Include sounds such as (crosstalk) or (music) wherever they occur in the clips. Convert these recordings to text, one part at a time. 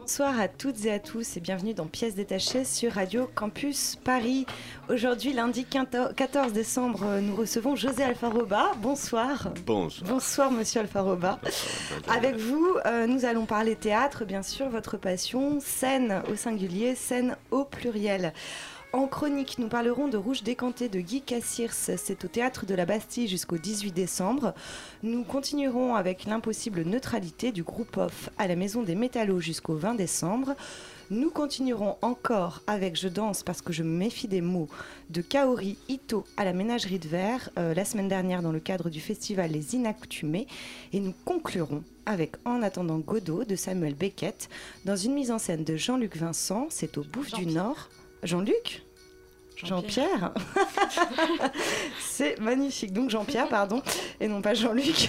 Bonsoir à toutes et à tous et bienvenue dans Pièces détachées sur Radio Campus Paris. Aujourd'hui, lundi 14 décembre, nous recevons José Alfaroba. Bonsoir. Bonsoir. Bonsoir, monsieur Alfaroba. Avec vous, euh, nous allons parler théâtre, bien sûr, votre passion, scène au singulier, scène au pluriel. En chronique, nous parlerons de Rouge décanté de Guy Cassirs. C'est au théâtre de la Bastille jusqu'au 18 décembre. Nous continuerons avec l'impossible neutralité du groupe off à la Maison des Métallos jusqu'au 20 décembre. Nous continuerons encore avec Je danse parce que je me méfie des mots de Kaori Ito à la Ménagerie de Verre euh, la semaine dernière dans le cadre du festival Les Inaccoutumés. Et nous conclurons avec En attendant Godot de Samuel Beckett dans une mise en scène de Jean-Luc Vincent. C'est au Bouffe du Nord. Jean-Luc? Jean-Pierre (laughs) C'est magnifique. Donc Jean-Pierre, pardon, et non pas Jean-Luc.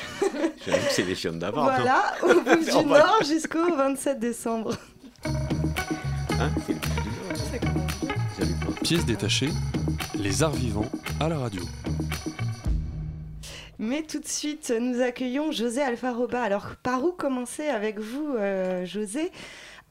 C'est les films d'avant. Voilà, au Bouffe (laughs) du Nord jusqu'au 27 décembre. Hein C'est les films du Nord. Salut, toi. Pièce détachée, les arts vivants à la radio. Mais tout de suite, nous accueillons José Alfaroba. Alors, par où commencer avec vous, euh, José?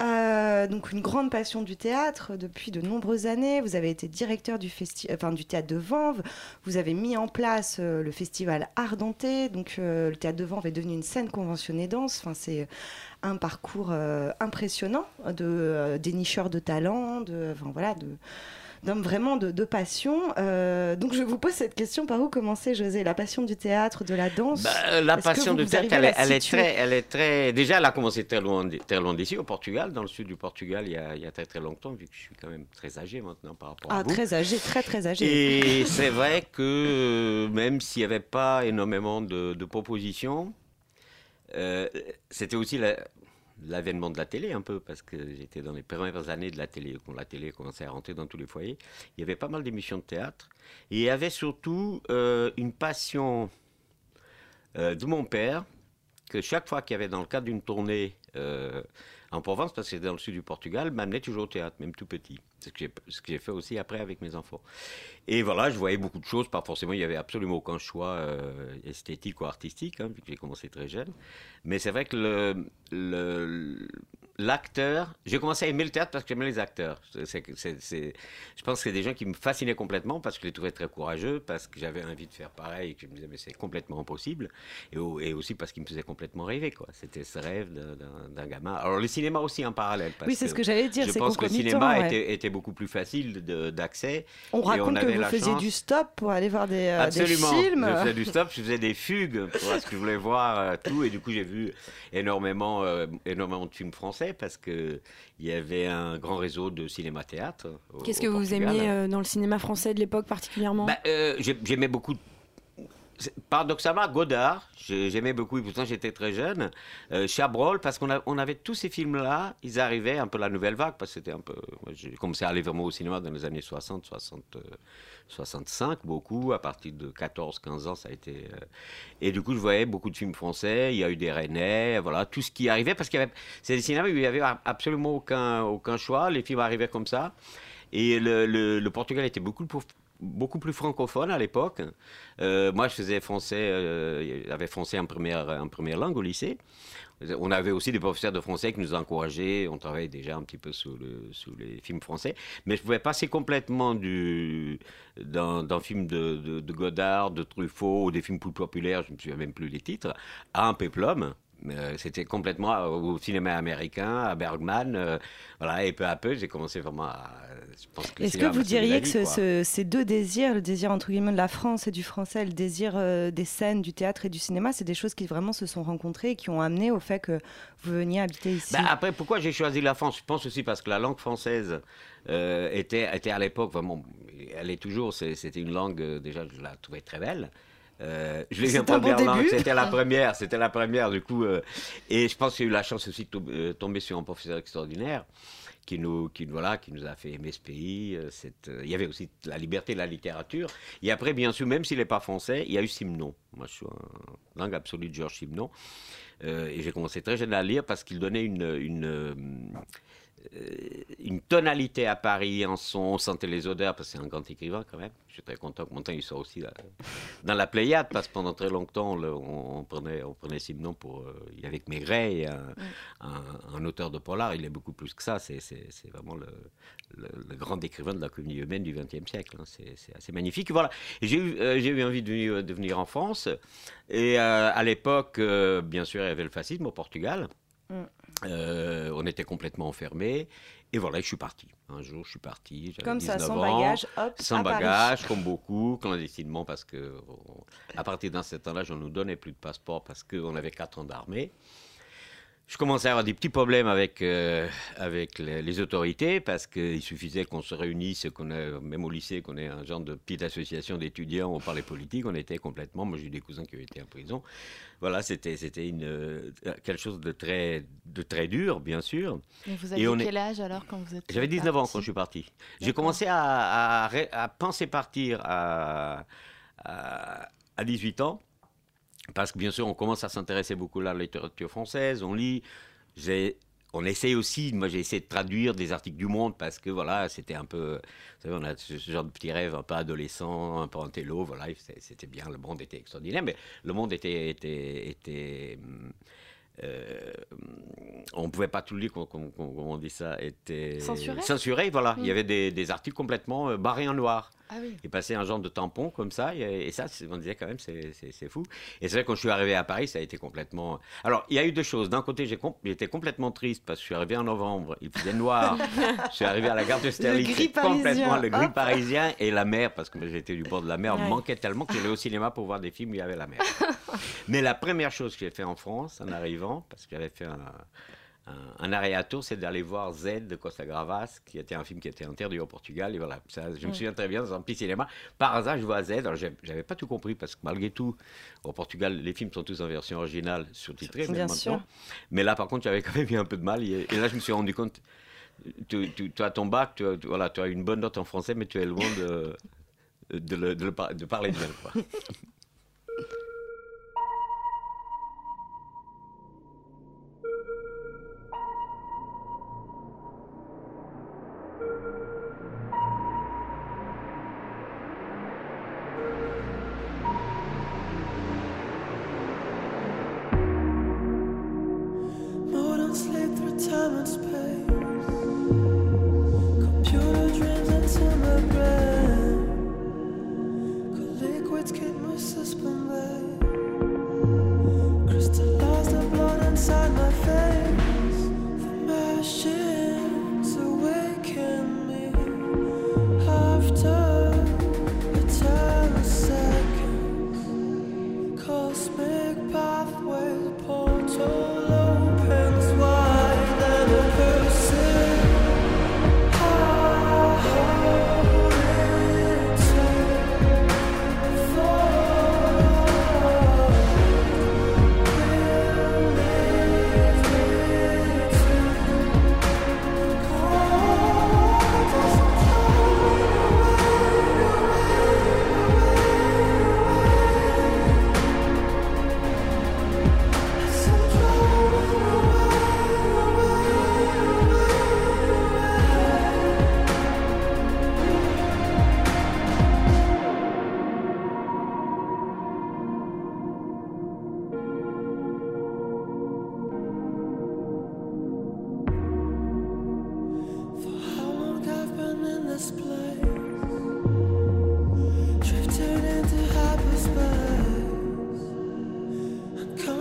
Euh, donc une grande passion du théâtre depuis de nombreuses années. Vous avez été directeur du, du théâtre de Vanves. Vous avez mis en place euh, le festival Ardenté. Donc euh, le théâtre de Vanves est devenu une scène conventionnée danse. Enfin, c'est un parcours impressionnant de dénicheurs de talent, de, enfin, voilà, d'hommes vraiment de, de passion. Euh, donc je vous pose cette question par où commencer, José? La passion du théâtre, de la danse? Bah, la passion vous théâtre, elle, est- elle très, elle est très. Déjà, elle a commencé très loin, très loin d'ici, au Portugal, dans le sud du Portugal, il y, a, il y a très très longtemps, vu que je suis quand même très âgé maintenant par rapport à Ah, très âgé, très très âgé. Et c'est vrai que euh, même s'il n'y avait pas énormément de, de propositions, euh, c'était aussi la- l'avènement de la télé un peu, parce que j'étais dans les premières années de la télé, quand la télé commençait à rentrer dans tous les foyers. Il y avait pas mal d'émissions de théâtre. Et il y avait surtout euh, une passion euh, de mon père, que chaque fois qu'il y avait dans le cadre d'une tournée euh, en Provence, parce que c'était dans le sud du Portugal, m'amenait toujours au théâtre, même tout petit. C'est ce que j'ai- fait aussi après avec mes enfants. Et voilà, je voyais beaucoup de choses, pas forcément, il n'y avait absolument aucun choix euh, esthétique ou artistique, hein, vu que j'ai commencé très jeune. Mais c'est vrai que le- l'acteur, j'ai commencé à aimer le théâtre parce que j'aimais les acteurs. C'est- c'est- c'est- c'est- je pense que c'est des gens qui me fascinaient complètement parce que je les trouvais très courageux, parce que j'avais envie de faire pareil, et que je me disais, mais c'est complètement impossible. Et, au- et aussi parce qu'ils me faisaient complètement rêver, quoi. C'était ce rêve d'un- d'un d'un gamin. Alors le cinéma aussi en parallèle. parce Oui, c'est ce que j'allais dire, Je pense que le cinéma ouais. était, était beaucoup plus facile de- d'accès. On raconte on que vous faisiez chance- du stop pour aller voir des, euh, des Absolument. films. Je faisais du stop, je faisais des fugues parce que je voulais voir euh, tout et du coup j'ai vu énormément, euh, énormément de films français parce que il y avait un grand réseau de cinéma-théâtre. Qu'est-ce que vous aimiez euh, dans le cinéma français de l'époque particulièrement? Bah, euh, j'ai- J'aimais beaucoup. Paradoxalement, Godard, j'ai- j'aimais beaucoup, et pourtant j'étais très jeune. Euh, Chabrol, parce qu'on avait tous ces films-là, ils arrivaient un peu la nouvelle vague, parce que c'était un peu. J'ai commencé à aller vraiment au cinéma dans les années 60, 60, euh, 65, beaucoup. À partir de 14, 15 ans, ça a été. euh, Et du coup, je voyais beaucoup de films français. Il y a eu des Rennais, voilà, tout ce qui arrivait, parce qu'il y avait. C'est des cinémas où il n'y avait absolument aucun, aucun choix. Les films arrivaient comme ça. Et le, Portugal était beaucoup beaucoup plus francophone à l'époque. Euh, moi, je faisais français, euh, j'avais français en première, langue au lycée. On avait aussi des professeurs de français qui nous encourageaient. On travaillait déjà un petit peu sous, le, sous les films français. Mais je pouvais passer complètement du, d'un, film de Godard, de Truffaut, ou des films plus populaires, je ne me souviens même plus des titres, à un péplum. Euh, C'était complètement au cinéma américain, à Bergman. euh, voilà, et peu à peu, j'ai commencé vraiment à. Est-ce que vous diriez que ce- quoi. ce- ces deux désirs, le désir entre guillemets de la France et du français, le désir euh, des scènes, du théâtre et du cinéma, c'est des choses qui vraiment se sont rencontrées et qui ont amené au fait que vous veniez habiter ici? Bah, après, pourquoi j'ai choisi la France? Je pense aussi parce que la langue française euh, était, était à l'époque vraiment, elle est toujours, c'était une langue, déjà, je la trouvais très belle. Euh, je l'ai vu en un bon c'était la (laughs) première, c'était la première du coup. euh, et je pense que j'ai eu la chance aussi de euh, tomber sur un professeur extraordinaire qui nous, qui, voilà, qui nous a fait aimer ce pays. euh, cette, euh, il y avait aussi la liberté de la littérature. Et après, bien sûr, même s'il n'est pas français, il y a eu Simon. Moi, je suis un langue absolue de Georges Simon. Euh, et j'ai commencé très jeune à lire parce qu'il donnait une, une, une tonalité à Paris en son, on sentait les odeurs, parce que c'est un grand écrivain quand même. Je suis très content que Montaigne soit aussi là, dans la Pléiade, parce que pendant très longtemps, on, le- on- on prenait, on prenait Simon pour. euh, il y avait que Maigret, et un, un- un auteur de polar, il est beaucoup plus que ça. C'est, vraiment le, le- le grand écrivain de la comédie humaine du XXe siècle. hein. C'est, assez magnifique. Voilà. J'ai eu, euh, j'ai eu envie de venir, de venir en France. Et euh, à l'époque, euh, bien sûr, il y avait le fascisme au Portugal. Euh, on était complètement enfermés. Et voilà, je suis parti. Un jour, je suis parti. j'avais Comme ça, 19 sans ans, bagage, hop, Sans Paris. bagage, comme beaucoup, clandestinement, parce que on- à partir d'un certain âge, on nous donnait plus de passeport parce qu'on avait 4 ans d'armée. Je commençais à avoir des petits problèmes avec, euh, avec les, les autorités parce qu'il suffisait qu'on se réunisse, qu'on même au lycée, qu'on ait un genre de petite association d'étudiants, on parlait politique, on était complètement. Moi, j'ai eu des cousins qui été en prison. Voilà, c'était une euh, quelque chose de très de très dur, bien sûr. Mais vous aviez est- quel âge alors quand vous êtes J'avais 19 ans parti quand je suis parti. J'ai commencé à, à ré- à penser partir à, à, à 18 ans, parce que bien sûr, on commence à s'intéresser beaucoup à la littérature française, on lit. On essaye aussi, moi j'ai essayé de traduire des articles du Monde parce que voilà, c'était un peu, vous savez, on a ce, genre de petit rêve un peu adolescent, un peu intello, voilà, c'était bien, le Monde était extraordinaire, mais le Monde était, était, était hum, euh, on ne pouvait pas tout lire, com- com- com- comment on dit ça, était Censuré? censuré, voilà. Il y Mm. avait des, des articles complètement euh, barrés en noir. Ah oui. Il passait un genre de tampon comme ça, et, et ça, on disait quand même, c'est- fou. Et c'est vrai, quand je suis arrivé à Paris, ça a été complètement... Alors, il y a eu deux choses. D'un côté, com- j'étais complètement triste parce que je suis arrivé en novembre, il faisait noir. (laughs) je suis arrivé à la gare de c'est complètement le gris hop. parisien et la mer, parce que j'étais du bord de la mer, me manquait tellement que j'allais au cinéma pour voir des films où il y avait la mer. (laughs) Mais la première chose que j'ai fait en France, en arrivant, parce que j'avais fait un, un, un arrêt à tour, c'est d'aller voir Z de Costa Gravas, qui était un film qui était interdit au Portugal. Et voilà, ça, je me souviens très bien dans un petit cinéma. Par hasard, je vois Z. Alors, j'avais pas tout compris, parce que malgré tout, au Portugal, les films sont tous en version originale, sous-titrés, même Bien sûr. Mais là, par contre, j'avais quand même eu un peu de mal. Et, et là, je me suis rendu compte. Tu, tu- tu as ton bac, tu voilà, tu as une bonne note en français, mais tu es loin de, de, le- de le par- de parler bien. Quoi. (laughs)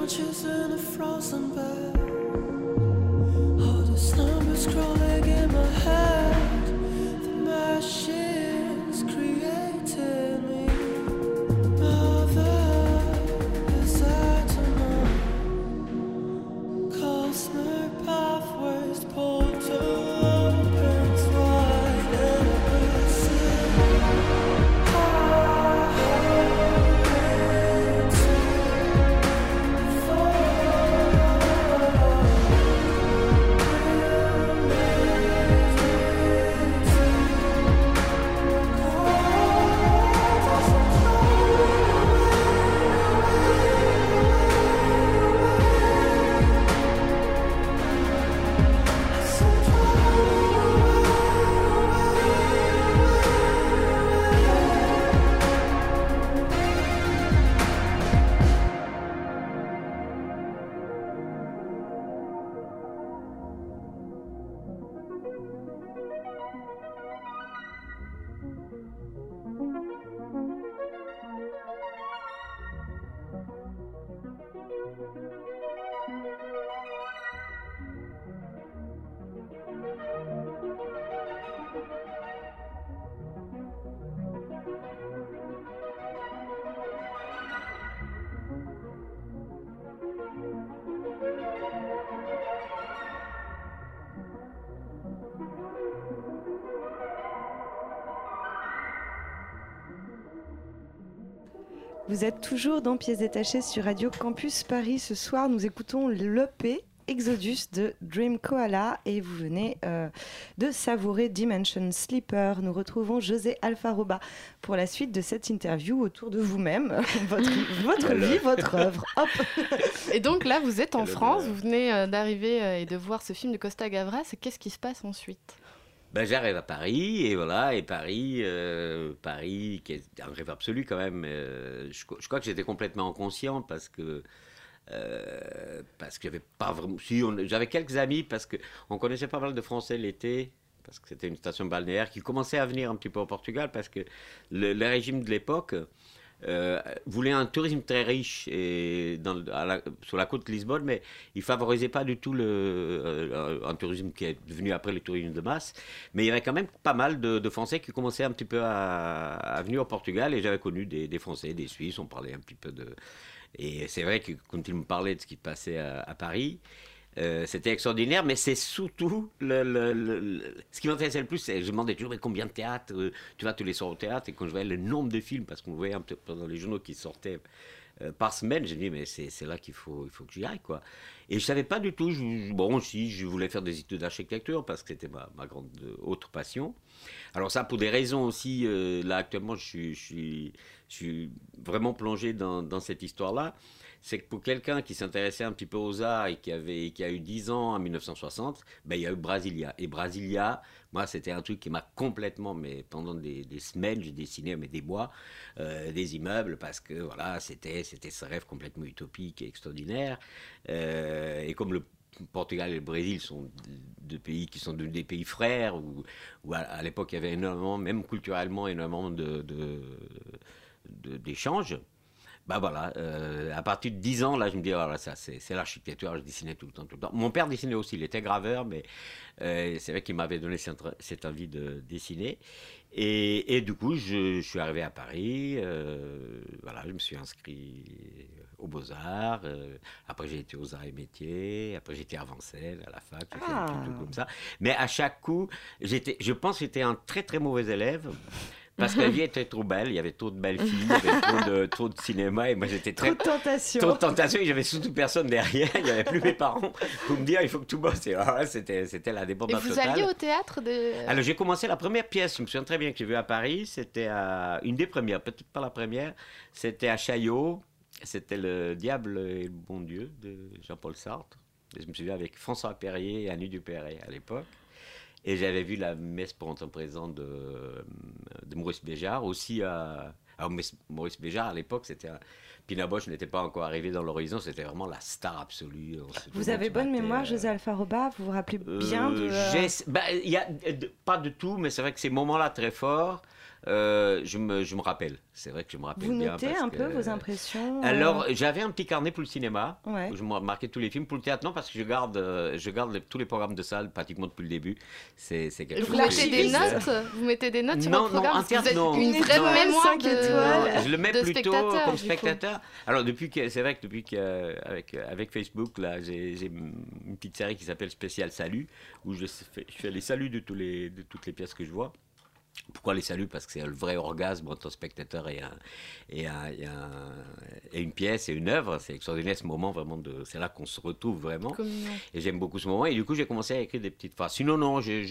Vultures in a frozen bed. All the numbers crawling in my head. Vous êtes toujours dans Pièces détachées sur Radio Campus Paris. Ce soir, nous écoutons l'EP Exodus de Dream Koala et vous venez euh, de savourer Dimension Sleeper. Nous retrouvons José Alfaroba pour la suite de cette interview autour de vous-même, (laughs) votre, votre vie, votre œuvre. Hop (laughs) Et donc là, vous êtes en France, vous venez euh, d'arriver euh, et de voir ce film de Costa Gavras. Qu'est-ce qui se passe ensuite? Ben, j'arrive à Paris et voilà, et Paris, euh, Paris, qui est un rêve absolu quand même. euh, je, crois que j'étais complètement inconscient parce que euh, parce que j'avais pas vraiment. Si, j'avais quelques amis parce que on connaissait pas mal de Français l'été. Parce que c'était une station balnéaire qui commençait à venir un petit peu au Portugal parce que le régime de l'époque euh, voulait un tourisme très riche et sur la côte de Lisbonne, mais il favorisait pas du tout le, euh, un tourisme qui est devenu après le tourisme de masse. Mais il y avait quand même pas mal de, Français qui commençaient un petit peu à, venir au Portugal et j'avais connu des, Français, des Suisses, on parlait un petit peu de... Et c'est vrai que quand ils me parlaient de ce qui se passait à Paris, euh, c'était extraordinaire, mais c'est surtout ce qui m'intéressait le plus. Je me demandais toujours combien de théâtres euh, tu vas tous les soirs au théâtre. Et quand je voyais le nombre de films, parce qu'on voyait un peu dans les journaux qui sortaient euh, par semaine, je me dis mais c'est là qu'il faut, il faut que j'y aille. Quoi. Et je savais pas du tout. bon, si, je voulais faire des études d'architecture parce que c'était ma, grande autre passion. Alors ça, pour des raisons aussi, là actuellement, je suis, vraiment plongé dans cette histoire-là. C'est que pour quelqu'un qui s'intéressait un petit peu aux arts et qui, avait, qui a eu 10 ans en 1960, ben, il y a eu Brasilia. Et Brasilia, moi, c'était un truc qui m'a complètement, mais pendant des, semaines, j'ai dessiné, mais des euh, des immeubles parce que voilà, c'était, ce rêve complètement utopique et extraordinaire. Euh, et comme le Portugal et le Brésil sont deux pays qui sont des pays frères, où, à, l'époque il y avait énormément, même culturellement, énormément de, de- de- d'échanges. Bah voilà, euh, à partir de 10 ans, là, je me dis, voilà, ça, c'est, l'architecture, je dessinais tout le temps, tout le temps. Mon père dessinait aussi, il était graveur, mais euh, c'est vrai qu'il m'avait donné cette, cette envie de dessiner. Et, et du coup, je, je suis arrivé à Paris, euh, voilà, je me suis inscrit aux Beaux-Arts, après j'ai été aux Arts et Métiers, après j'étais à Vincennes, à la fac, Ah. truc comme ça. Mais à chaque coup, j'étais, je pense que j'étais un très très mauvais élève. Parce que la (laughs) vie était trop belle, il y avait trop de belles filles, il y avait trop de, (laughs) trop de cinéma, et moi j'étais très, Trop de tentation. Trop de tentation, et j'avais surtout personne derrière, il n'y avait plus mes parents pour me dire il faut que tout bosse. Et alors là, c'était, c'était la Et débandade vous totale. alliez au théâtre de... Alors j'ai commencé la première pièce, je me souviens très bien que j'ai vu à Paris, c'était à- une des premières, peut-être pas la première, c'était à Chaillot, c'était Le Diable et le Bon Dieu de Jean-Paul Sartre. Et je me souviens avec François Perrier et Annie Dupéret à l'époque. Et j'avais vu la messe pour entendre présent de, de Maurice Béjart, aussi à... Alors, Maurice- Béjart, à l'époque, c'était un... Pina Bausch n'était pas encore arrivé dans l'horizon, c'était vraiment la star absolue. Vous avez bonne mémoire, euh, José Alfaroba Vous vous rappelez bien de... euh, j'ai- bah, il y a de- pas de tout, mais c'est vrai que ces moments-là très forts, euh, je, me, je me rappelle. C'est vrai que je me rappelle Vous bien. notez parce un que- peu vos impressions euh, Alors, j'avais un petit carnet pour le cinéma, Ouais. où je marquais tous les films. Pour le théâtre, non, parce que je garde, euh, je garde les- tous les programmes de salle pratiquement depuis le début. C'est c'est quelque Vous chose mettez des notes? Vous mettez des notes sur Non, votre non, programme? Vous êtes non. une Une vraie étoile, mémoire de... étoiles. Non, je le mets de plutôt spectateur, comme spectateur. Alors depuis que c'est vrai que depuis qu'avec avec Facebook là, j'ai j'ai une petite série qui s'appelle Spécial Salut où je fais, je fais les saluts de tous les de toutes les pièces que je vois. Pourquoi les saluts Parce que c'est le vrai orgasme entre un spectateur et, un, et, un- et un- et une pièce et une œuvre. C'est extraordinaire ce moment vraiment de. C'est là qu'on se retrouve vraiment. Et j'aime beaucoup ce moment. Et du coup, j'ai commencé à écrire des petites phrases. Sinon, non, j'ai.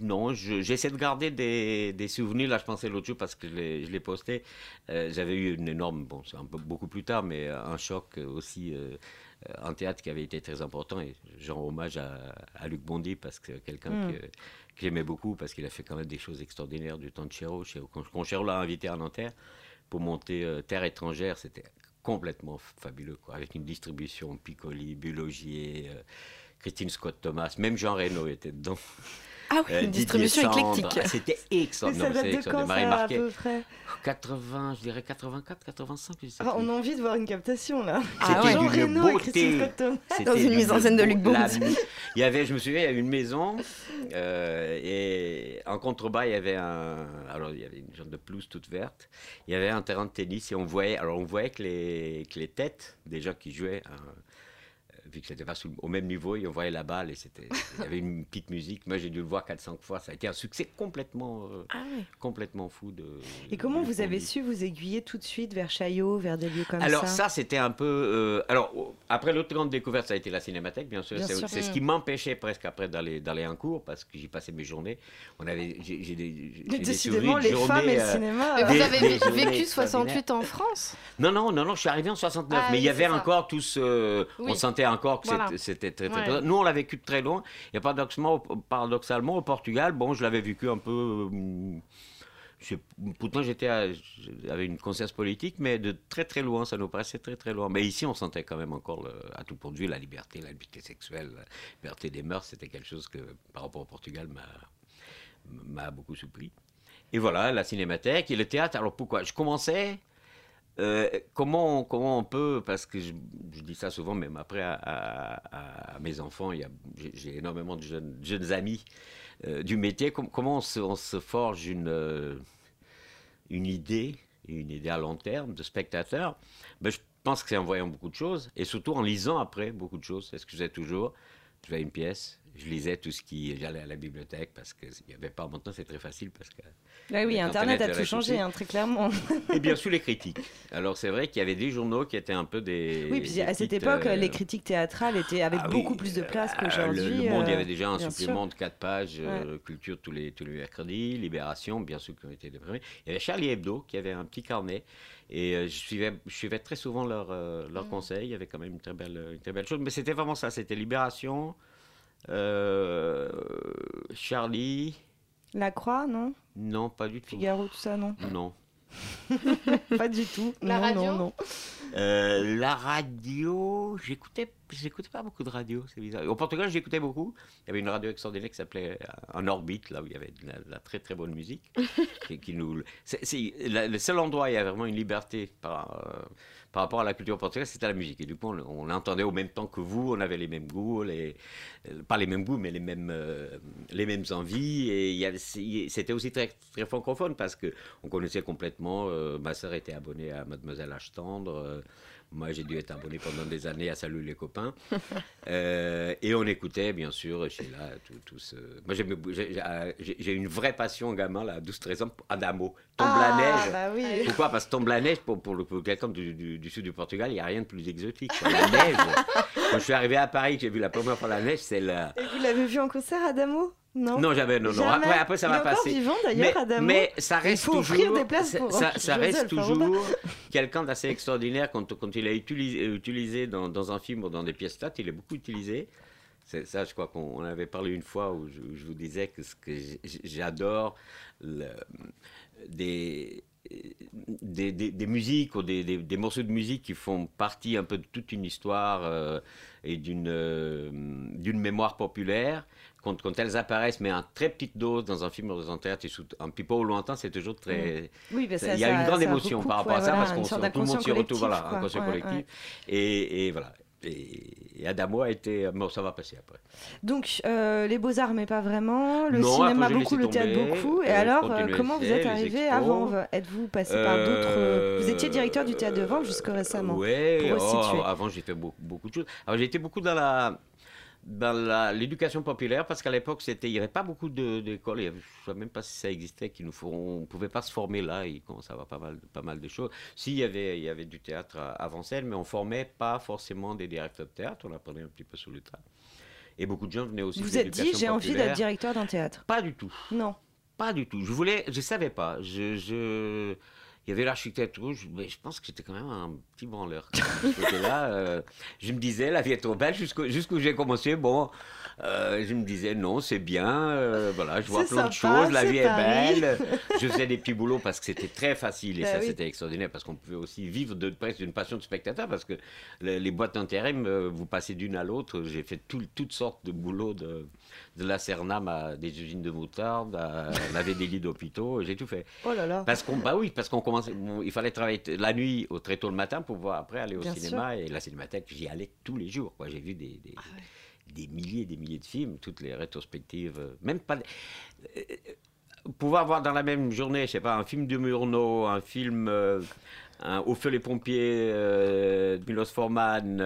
Non, je- j'essaie de garder des, des souvenirs. Là, je pensais l'autre jour parce que je l'ai je l'ai posté. Euh, J'avais eu une énorme, bon, c'est un peu beaucoup plus tard, mais un choc aussi euh, en théâtre qui avait été très important. Et je rends hommage à, à Luc Bondy parce que c'est quelqu'un Mm. que, que j'aimais beaucoup parce qu'il a fait quand même des choses extraordinaires du temps de Chéreau. Quand, quand Chéreau l'a invité à Nanterre pour monter euh, Terre étrangère, c'était complètement fabuleux, quoi, avec une distribution Piccoli, Bulogier, euh, Christine Scott Thomas, même Jean Reno était dedans. Ah oui, Euh, une distribution Sandre. éclectique. Ah, C'était extraordinaire. ça Non, date de quand ça, à peu près 80, je dirais 84, 85. je sais Ah. On a envie de voir une captation là. Ah C'était Jean d'une beauté. Dans une mise en scène de Luc Bondy. Il y avait, je me souviens, il y avait une maison euh, et en contrebas il y avait un, alors il y avait une genre de pelouse toute verte. Il y avait un terrain de tennis et on voyait, alors on voyait que les, que les têtes des gens qui jouaient, euh, vu que c'était pas sous- au même niveau, et on voyait la balle et c'était, il y avait une petite musique. Moi, j'ai dû le voir 4-5 fois. Ça a été un succès complètement, euh, Ah ouais. complètement fou. De, Et comment de vous avez su vous aiguiller tout de suite vers Chaillot, vers des lieux comme Alors ça ça, c'était un peu. euh, alors après l'autre grande découverte, ça a été la cinémathèque, bien sûr. Bien C'est sûr. c'est ce qui m'empêchait presque après d'aller d'aller en cours parce que j'y passais mes journées. On avait, j'ai j'ai des, j'ai Décidément, les journées, femmes et le euh, cinéma. Euh, vous Des- avez des vécu extraordinaires. 68 en France? Non, non, non, non, je suis arrivé en 69, Ah mais il y avait ça. encore tous. euh, Oui. On sentait encore que Voilà. c'était- très, très, Ouais. très- Nous, on l'a vécu de très loin. Et paradoxalement, au- paradoxalement, au Portugal, bon, je l'avais vécu un peu. euh, je pourtant, j'étais j'avais une conscience politique, mais de très très loin, ça nous paraissait très très loin. Mais ici, on sentait quand même encore, le- à tout point de vue, la liberté, la liberté sexuelle, la liberté des mœurs. C'était quelque chose que, par rapport au Portugal, m'a m'a beaucoup surpris. Et voilà, la cinémathèque et le théâtre. Alors pourquoi? Je commençais. Euh, comment, on- comment on peut, parce que je, dis ça souvent, même après à, mes enfants, j'ai énormément de jeunes, amis euh, du métier, Com- comment on se, forge une, euh, une idée, une idée à long terme de spectateur? Ben, Je pense que c'est en voyant beaucoup de choses, et surtout en lisant après beaucoup de choses. C'est ce que je faisais toujours. Je vais à une pièce, je lisais tout ce qui... J'allais à la bibliothèque, parce qu'il n'y avait pas... Maintenant, c'est très facile, parce que... Ah oui, Internet a tout changé, hein, très clairement. (laughs) Et bien sûr, les critiques. Alors, c'est vrai qu'il y avait des journaux qui étaient un peu des... Oui, puis des à cette petites, époque, euh, les critiques théâtrales étaient avec ah oui, beaucoup plus de place euh, qu'aujourd'hui. Le, le Monde, il y euh, avait déjà un supplément sûr. de 4 pages, euh, culture tous les, tous les mercredis, Libération, bien sûr, qui ont été déprimés. Il y avait Charlie Hebdo qui avait un petit carnet. Et euh, je, suivais, je suivais très souvent leurs euh, leurs conseils. Il y avait quand même une très belle, une très belle chose. Mais c'était vraiment ça. C'était Libération, euh, Charlie. La Croix, non? Non, pas du tout. Figaro, tout ça, non? Non. (laughs) Pas du tout. La non, radio? non, non. Euh, la radio, j'écoutais, j'écoutais pas beaucoup de radio, c'est bizarre. Au Portugal, j'écoutais beaucoup. Il y avait une radio extraordinaire qui s'appelait euh, En orbite, là où il y avait de la, de la très très bonne musique. (laughs) qui, qui nous, c'est, c'est la- le seul endroit où il y avait vraiment une liberté par, euh, par rapport à la culture portugaise, c'était la musique. Et du coup, on, l'entendait au même temps que vous, on avait les mêmes goûts, euh, pas les mêmes goûts, mais les mêmes, euh, les mêmes envies. Et c'était aussi très, très francophone parce que on connaissait complètement. euh, ma sœur était abonnée à Mademoiselle H. Tendre. Euh, moi, j'ai dû être abonné pendant des années à Salut les copains. (laughs) Euh, et on écoutait, bien sûr, Sheila, tout, tout ce... Moi, bou- j'ai- une vraie passion, gamin, là, à 12-13 ans, Adamo. Tombe la Ah, neige. bah oui. Pourquoi? Parce que tombe la neige, pour, pour, pour quelqu'un du, du- du sud du Portugal, il n'y a rien de plus exotique. quoi. La neige. (laughs) Quand je suis arrivé à Paris, j'ai vu la première fois la neige, c'est la... Et vous l'avez vu en concert, Adamo? Non Non, jamais, non, non. Après, après, ça Il va passer. vivant, d'ailleurs, mais, Adamo. mais ça Il reste toujours, des places ça, pour ça- reste toujours quelqu'un d'assez extraordinaire quand, quand il est utilisé, utilisé dans, dans un film ou dans des pièces théâtre, il est beaucoup utilisé. C'est ça, je crois qu'on on avait parlé une fois où je, où je vous disais que ce que j'adore, des, des, des- des musiques ou des morceaux de musique qui font partie un peu de toute une histoire euh, et d'une euh, d'une mémoire populaire. Quand, quand elles apparaissent, mais en très petite dose dans un film ou dans un théâtre, un petit peu au lointain, c'est toujours très. Oui, bah, ça- il y a ça- une grande émotion recoupe, par rapport ouais, à ça, parce qu'on tout le monde s'y retrouve, voilà, un conscient ouais, collectif. ouais. Et, et voilà. Et, et Adamo a été. Bon, ça va passer après. Donc, euh, les beaux-arts, mais pas vraiment. Le Non, cinéma, beaucoup, le théâtre, tomber. beaucoup. Et Euh, alors, euh, à comment vous êtes arrivé expos. avant Êtes-vous passé par d'autres Vous étiez directeur du théâtre de Vanves jusque récemment. Oui, resituer. avant j'ai fait beaucoup, beaucoup de choses. Alors j'ai été beaucoup dans la dans l'éducation populaire parce qu'à l'époque c'était il n'y avait pas beaucoup d'écoles il y avait- je ne sais même pas si ça existait qui nous feront on ne pouvait pas se former là il commence à avoir pas mal pas mal de choses si il y avait il y avait du théâtre à Vincennes mais on formait pas forcément des directeurs de théâtre on apprenait un petit peu sur le tas et beaucoup de gens venaient aussi Vous êtes dit, j'ai envie d'être directeur d'un théâtre. pas du tout Non. pas du tout. Je voulais, je savais pas. Je, je- il y avait l'architecte rouge, mais je pense que j'étais quand même un petit branleur. Là, euh, je me disais, la vie est trop belle. Jusqu'où j'ai commencé, bon, euh, je me disais, non, c'est bien, euh, voilà, je vois plein de choses, la vie est belle. (laughs) Je faisais des petits boulots parce que c'était très facile et Bah ça, oui. c'était extraordinaire parce qu'on pouvait aussi vivre de presque d'une passion de spectateur parce que les, les boîtes d'intérim, vous passez d'une à l'autre. J'ai fait tout- toutes sortes de boulots de, de la Cernam à des usines de moutarde, à laver des lits d'hôpitaux, j'ai tout fait. Oh là là. Parce qu'on, bah oui, parce qu'on commençait, il fallait travailler la nuit au très tôt le matin pour pouvoir après aller au Bien cinéma et la cinémathèque, j'y allais tous les jours. Quoi. J'ai vu des, des, des milliers et des milliers de films, toutes les rétrospectives, euh, même pas. euh, pouvoir voir dans la même journée, je sais pas, un film de Murnau, un film euh, un Au feu les pompiers euh, de Milos Forman.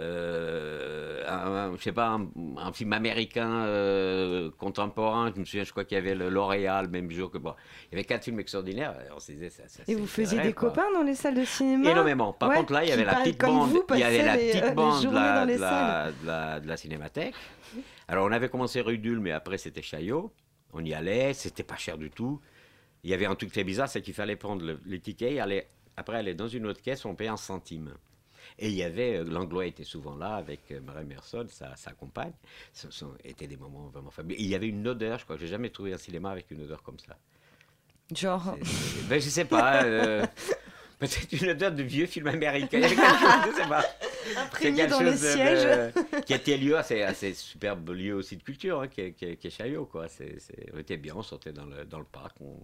Euh, un, un- je sais pas, un, un film américain euh, contemporain. Je me souviens, je crois qu'il y avait le L'Oréal, même jour que bon. Il y avait quatre films extraordinaires. On se disait, ça, ça, Et vous faisiez rêve, des quoi. copains dans les salles de cinéma? Énormément. Par Ouais, contre, là, il y avait la petite bande, vous, il y avait la passaient les- petite euh, les bande la, de la- de la- de la cinémathèque. Alors, on avait commencé rue mais après, c'était Chaillot. On y allait, c'était pas cher du tout. Il y avait un truc très bizarre, c'est qu'il fallait prendre le, les tickets et aller, après aller dans une autre caisse, on payait un centime. Et il y avait, euh, l'Anglois était souvent là avec euh, Marie Merson, sa, sa compagne. Ce sont, étaient des moments vraiment fabuleux. Et il y avait une odeur, je crois que j'ai jamais trouvé un cinéma avec une odeur comme ça. Genre. C'est- Ben, je sais pas. euh, (laughs) Peut-être une odeur de vieux film américain. Il y avait quelque chose, je sais pas. (laughs) Imprégné dans les sièges. de- qui était lieu assez, assez superbe lieu aussi de culture, hein, qui, est, qui est- qui est Chaillot, quoi. On était bien, on sortait dans le, dans le parc, on,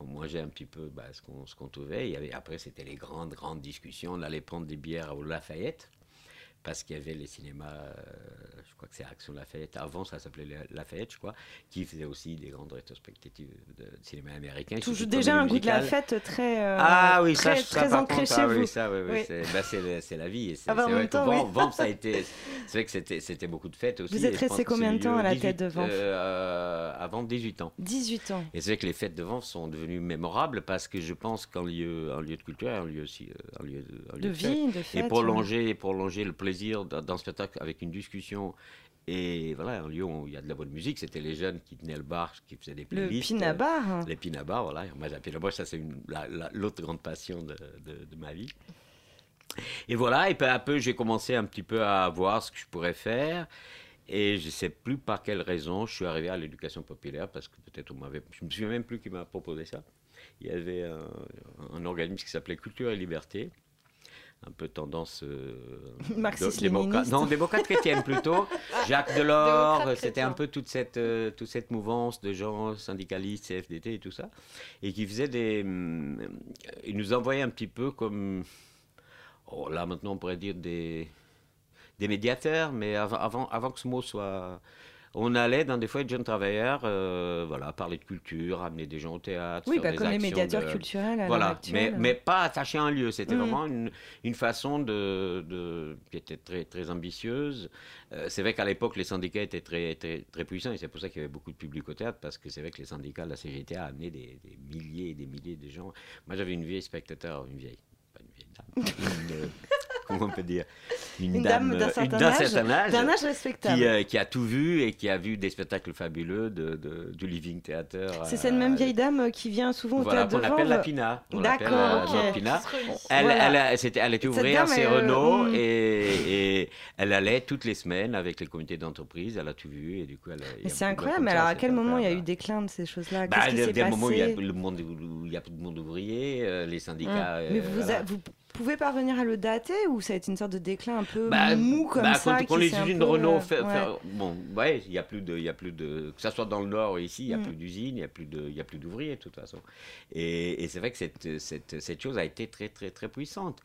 on mangeait un petit peu bah, ce, qu'on, trouvait. Après, c'était les grandes, grandes discussions. On allait prendre des bières au Lafayette. Parce qu'il y avait les cinémas, euh, je crois que c'est Action Lafayette, avant ça s'appelait La- Lafayette, je crois, qui faisait aussi des grandes rétrospectives de cinéma américain. Toujours déjà un goût de la fête très, euh, Ah oui, très, ça, très ancré contre, chez ah vous. oui, ça, oui, oui, c'est bah, c'est la vie. et C'est Ah bah, vrai Vamp- ça (laughs) a été, c'est vrai que c'était beaucoup de fêtes aussi. Vous êtes et resté combien de temps à la 18, tête de Vamp euh, Avant 18 ans. 18 ans. Et c'est vrai que les fêtes de Vamp sont devenues mémorables parce que je pense qu'un lieu, un lieu de culture un lieu aussi, euh, un lieu de, un lieu De vie, de Et fête, prolonger, prolonger le plaisir d'un d'un spectacle avec une discussion. Et voilà, un lieu où il y a de la bonne musique. C'était les jeunes qui tenaient le bar, qui faisaient des Le playlists. Pinabar. Les Pinabar, voilà. Moi, le ça c'est une- la- la- l'autre grande passion de, de- de ma vie. Et voilà, et peu à peu, j'ai commencé un petit peu à voir ce que je pourrais faire. Et je ne sais plus par quelle raison je suis arrivé à l'éducation populaire, parce que peut-être on m'avait. Je me souviens même plus qui m'a proposé ça. Il y avait un, un organisme qui s'appelait Culture et Liberté, un peu tendance. euh, (laughs) démocrate- Non, démocrate chrétienne plutôt. (laughs) Jacques Delors, Démocrate c'était un peu toute cette, euh, toute cette mouvance de gens syndicalistes, CFDT et tout ça, et qui faisait des. hum, ils nous envoyaient un petit peu comme. Oh, là maintenant on pourrait dire des, des médiateurs, mais avant, avant, avant que ce mot soit. On allait dans des foyers de jeunes travailleurs, euh, voilà, parler de culture, amener des gens au théâtre. Oui, bah, des comme les médiateurs de- culturels à Voilà, mais, actuelle. mais pas attaché à un lieu. C'était Mm. vraiment une, une façon de, de- qui était très, très ambitieuse. Euh, c'est vrai qu'à l'époque, les syndicats étaient très, très, très puissants et c'est pour ça qu'il y avait beaucoup de public au théâtre parce que c'est vrai que les syndicats, la CGT a amené des, des milliers et des milliers de gens. Moi, j'avais une vieille spectateur, une vieille, pas une vieille dame, une, euh, comment on peut dire? Une dame d'un euh, certain âge, certain âge, d'un âge respectable. Qui, euh, qui a tout vu et qui a vu des spectacles fabuleux de, de- du Living Theater. C'est euh, cette même vieille dame qui vient souvent au voilà, théâtre qu'on de appelle la. Pina. On l'appelle, D'accord, ok. notre Pina. Elle Elle, Voilà. elle, a- c'était- elle était ouvrière dame, chez elle, Renault mm. et, et elle allait toutes les semaines avec les comités d'entreprise. Elle a tout vu et du coup, elle. c'est incroyable, mais alors à c'est quel moment il y a eu déclin de ces choses-là? Bah, Qu'est-ce qui il y a s'est des moments où il y a passé? le monde, où il y a plus de monde ouvrier, les syndicats. Mais vous, voilà. a- vous pouvez parvenir à le dater ou ça a été une sorte de déclin un peu Bah, mou comme bah, ça Quand, les usines peu, Renault, euh, fait- ouais. fait- bon, ouais, il y a plus de, il y a plus de, que ça soit dans le Nord ou ici, il y a Mm. plus d'usines, il y a plus de, il y a plus d'ouvriers de toute façon. Et, et c'est vrai que cette, cette, cette chose a été très, très, très puissante.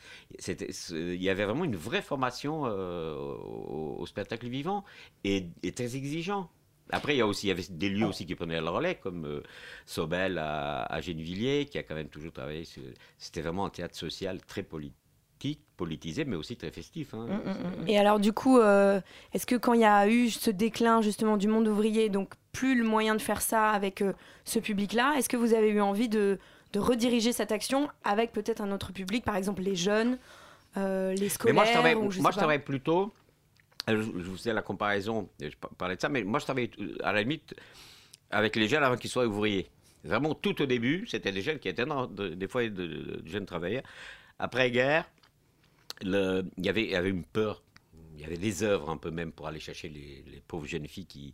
Il y avait vraiment une vraie formation euh, au, au spectacle vivant et, et très exigeant. Après, il y a aussi, il y avait des lieux aussi qui prenaient le relais, comme euh, Sobel à, à Gennevilliers, qui a quand même toujours travaillé. sur- C'était vraiment un théâtre social très politique, politisé, mais aussi très festif. hein. Mm, mm, mm. Et alors du coup, euh, est-ce que quand il y a eu ce déclin justement du monde ouvrier, donc plus le moyen de faire ça avec euh, ce public-là, est-ce que vous avez eu envie de, de rediriger cette action avec peut-être un autre public, par exemple les jeunes, euh, les Mais scolaires moi, je travaille, ou je moi, je travaille plutôt. Euh, Je, vous faisais la comparaison, je par- parlais de ça, mais moi, je travaillais euh, à la limite avec les jeunes avant qu'ils soient ouvriers. Vraiment, tout au début, c'était des jeunes qui étaient dans de- des foyers de, de- de jeunes travailleurs. Après-guerre, il y avait, il y avait une peur. Il y avait des œuvres un peu même pour aller chercher les, les pauvres jeunes filles qui,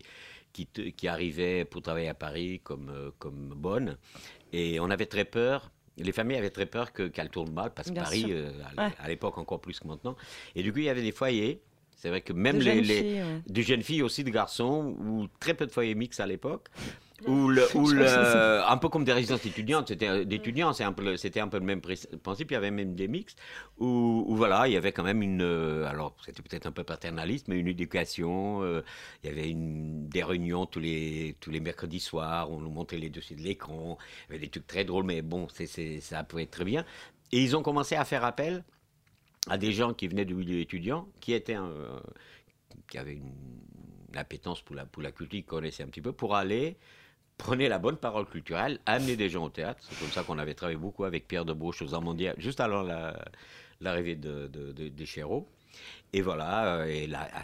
qui, arrivaient pour travailler à Paris comme, euh, comme bonnes. Et on avait très peur. Les familles avaient très peur que- qu'elles tournent mal, parce que Bien Paris, euh, à, Ouais. à l'époque encore plus que maintenant. Et du coup, il y avait des foyers. C'est vrai que même De les, les- filles, ouais. de jeunes filles aussi, de garçons, ou très peu de foyers mixtes à l'époque. Où le, (laughs) Je le- un peu comme des résidences étudiantes, c'était euh, d'étudiants, c'est un peu le- c'était un peu le même principe. Il y avait même des mix où, où voilà, il y avait quand même une, euh, alors c'était peut-être un peu paternaliste, mais une éducation. euh, il y avait une, des réunions tous les tous les mercredis soirs, on nous montrait les dossiers de l'écran. Il y avait des trucs très drôles, mais bon, c'est- ça pouvait être très bien. Et ils ont commencé à faire appel à des gens qui venaient du milieu étudiant, qui étaient euh, qui avaient une, appétence pour la, pour la culture, qui connaissaient un petit peu, pour aller prenez la bonne parole culturelle, amenez des gens au théâtre. C'est comme ça qu'on avait travaillé beaucoup avec Pierre de Bouche aux Amandiers, juste avant la- l'arrivée de, de, de- des Chéreaux. Et voilà, euh, et là, à,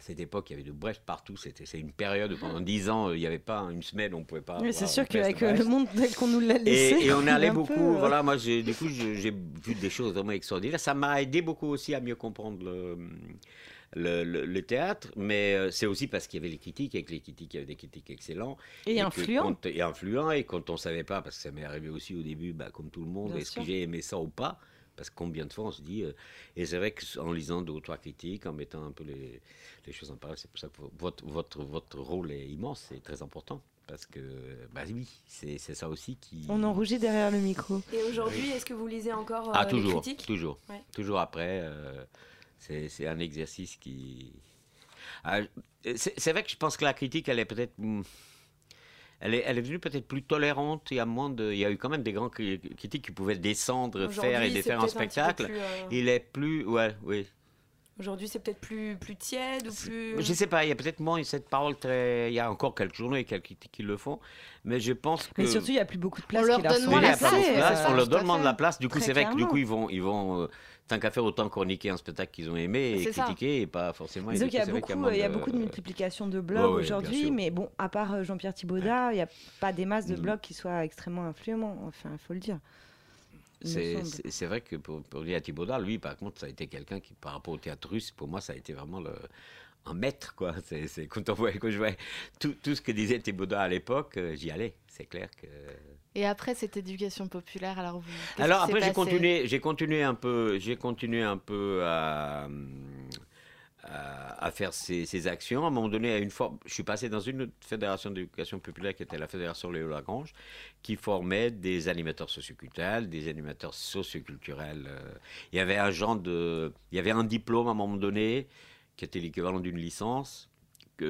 cette époque, il y avait de Brest partout. C'était c'est une période où pendant dix ans, il n'y avait pas une semaine, on ne pouvait pas. Oui, c'est sûr qu'avec euh, le monde tel qu'on nous l'a laissé. Et, et on (laughs) allait beaucoup, peu, euh, voilà, moi du coup j'ai vu des choses vraiment extraordinaires. Ça m'a aidé beaucoup aussi à mieux comprendre le, le, le- le théâtre, mais euh, c'est aussi parce qu'il y avait les critiques, et que les critiques, il y avait des critiques excellents. Et que influents. quand- et influents, et quand on ne savait pas, parce que ça m'est arrivé aussi au début, bah, comme tout le monde, est-ce que j'ai aimé ça ou pas parce que combien de fois on se dit, euh, et c'est vrai qu'en lisant deux ou trois critiques, en mettant un peu les, les choses en parallèle, c'est pour ça que votre, votre, votre rôle est immense, c'est très important. Parce que, bah oui, c'est c'est ça aussi qui. On en rougit derrière le micro. Et aujourd'hui, est-ce que vous lisez encore euh, Ah, les toujours, critiques? toujours. Ouais. Toujours après, euh, c'est c'est un exercice qui... Ah, c'est c'est vrai que je pense que la critique, elle est peut-être... Elle est, elle est devenue peut-être plus tolérante. Il y a moins de, il y a eu quand même des grands cri- critiques qui pouvaient descendre, faire et Aujourd'hui, les c'est faire en peut-être un spectacle. plus, euh, Il est plus, ouais, oui. Aujourd'hui, c'est peut-être plus, plus tiède ou plus. Je sais pas, il y a peut-être moins cette parole très. Il y a encore quelques journaux et quelques critiques qui le font, mais je pense que. Mais surtout, il n'y a plus beaucoup de place. On leur qui leur donne sont moins la place, place, on leur tout donne à moins de fait. la place. Du coup, c'est vrai que du coup, ils vont, ils vont euh, tant qu'à faire autant chroniquer un spectacle qu'ils ont aimé et critiquer et pas forcément. Disons qu'il y a beaucoup, il y a beaucoup de multiplication de blogs Ouais, ouais, bien aujourd'hui, mais bon, à part euh, Jean-Pierre Thibaudat, il n'y a pas des masses de Mm. blogs qui soient extrêmement influents, enfin, il faut le dire. C'est vrai que pour, pour dire à Thibaudat, lui, par contre, ça a été quelqu'un qui, par rapport au théâtre russe, pour moi, ça a été vraiment le, un maître, quoi. (laughs) C'est quand, on voyait, quand je voyais tout, tout ce que disait Thibaudat à l'époque, euh, j'y allais. C'est clair que. Et après cette éducation populaire, alors vous. Alors après j'ai continué, j'ai continué un peu, j'ai continué un peu à, à, à faire ces, actions. À un moment donné, à une fois, je suis passé dans une autre fédération d'éducation populaire qui était la fédération Léo Lagrange, qui formait des animateurs socioculturels, des animateurs socioculturels. euh. Il y avait un il y avait un diplôme à un moment donné qui était l'équivalent d'une licence, où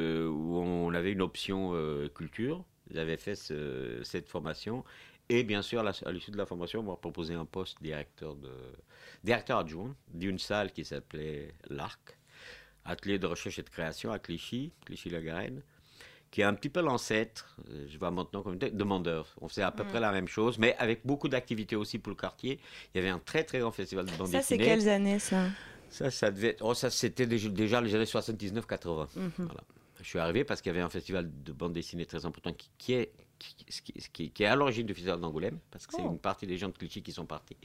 on avait une option euh, culture. J'avais fait ce- cette formation. Et bien sûr, à l'issue de la formation, on m'a proposé un poste directeur, de, directeur adjoint d'une salle qui s'appelait l'ARC, Atelier de recherche et de création à Clichy, Clichy-la-Garenne, qui est un petit peu l'ancêtre, euh, je vois maintenant comme demandeur. On faisait à peu Mm. près la même chose, mais avec beaucoup d'activités aussi pour le quartier. Il y avait un très très grand festival de bande Ça, c'est dessinée. quelles années, ça? Ça, ça devait oh, ça c'était déjà, les années 79-80. Mhm. Voilà. Je suis arrivé parce qu'il y avait un festival de bande dessinée très important qui, qui est, qui, qui- qui- qui est à l'origine du festival d'Angoulême, parce que c'est Oh. une partie des gens de Clichy qui sont partis.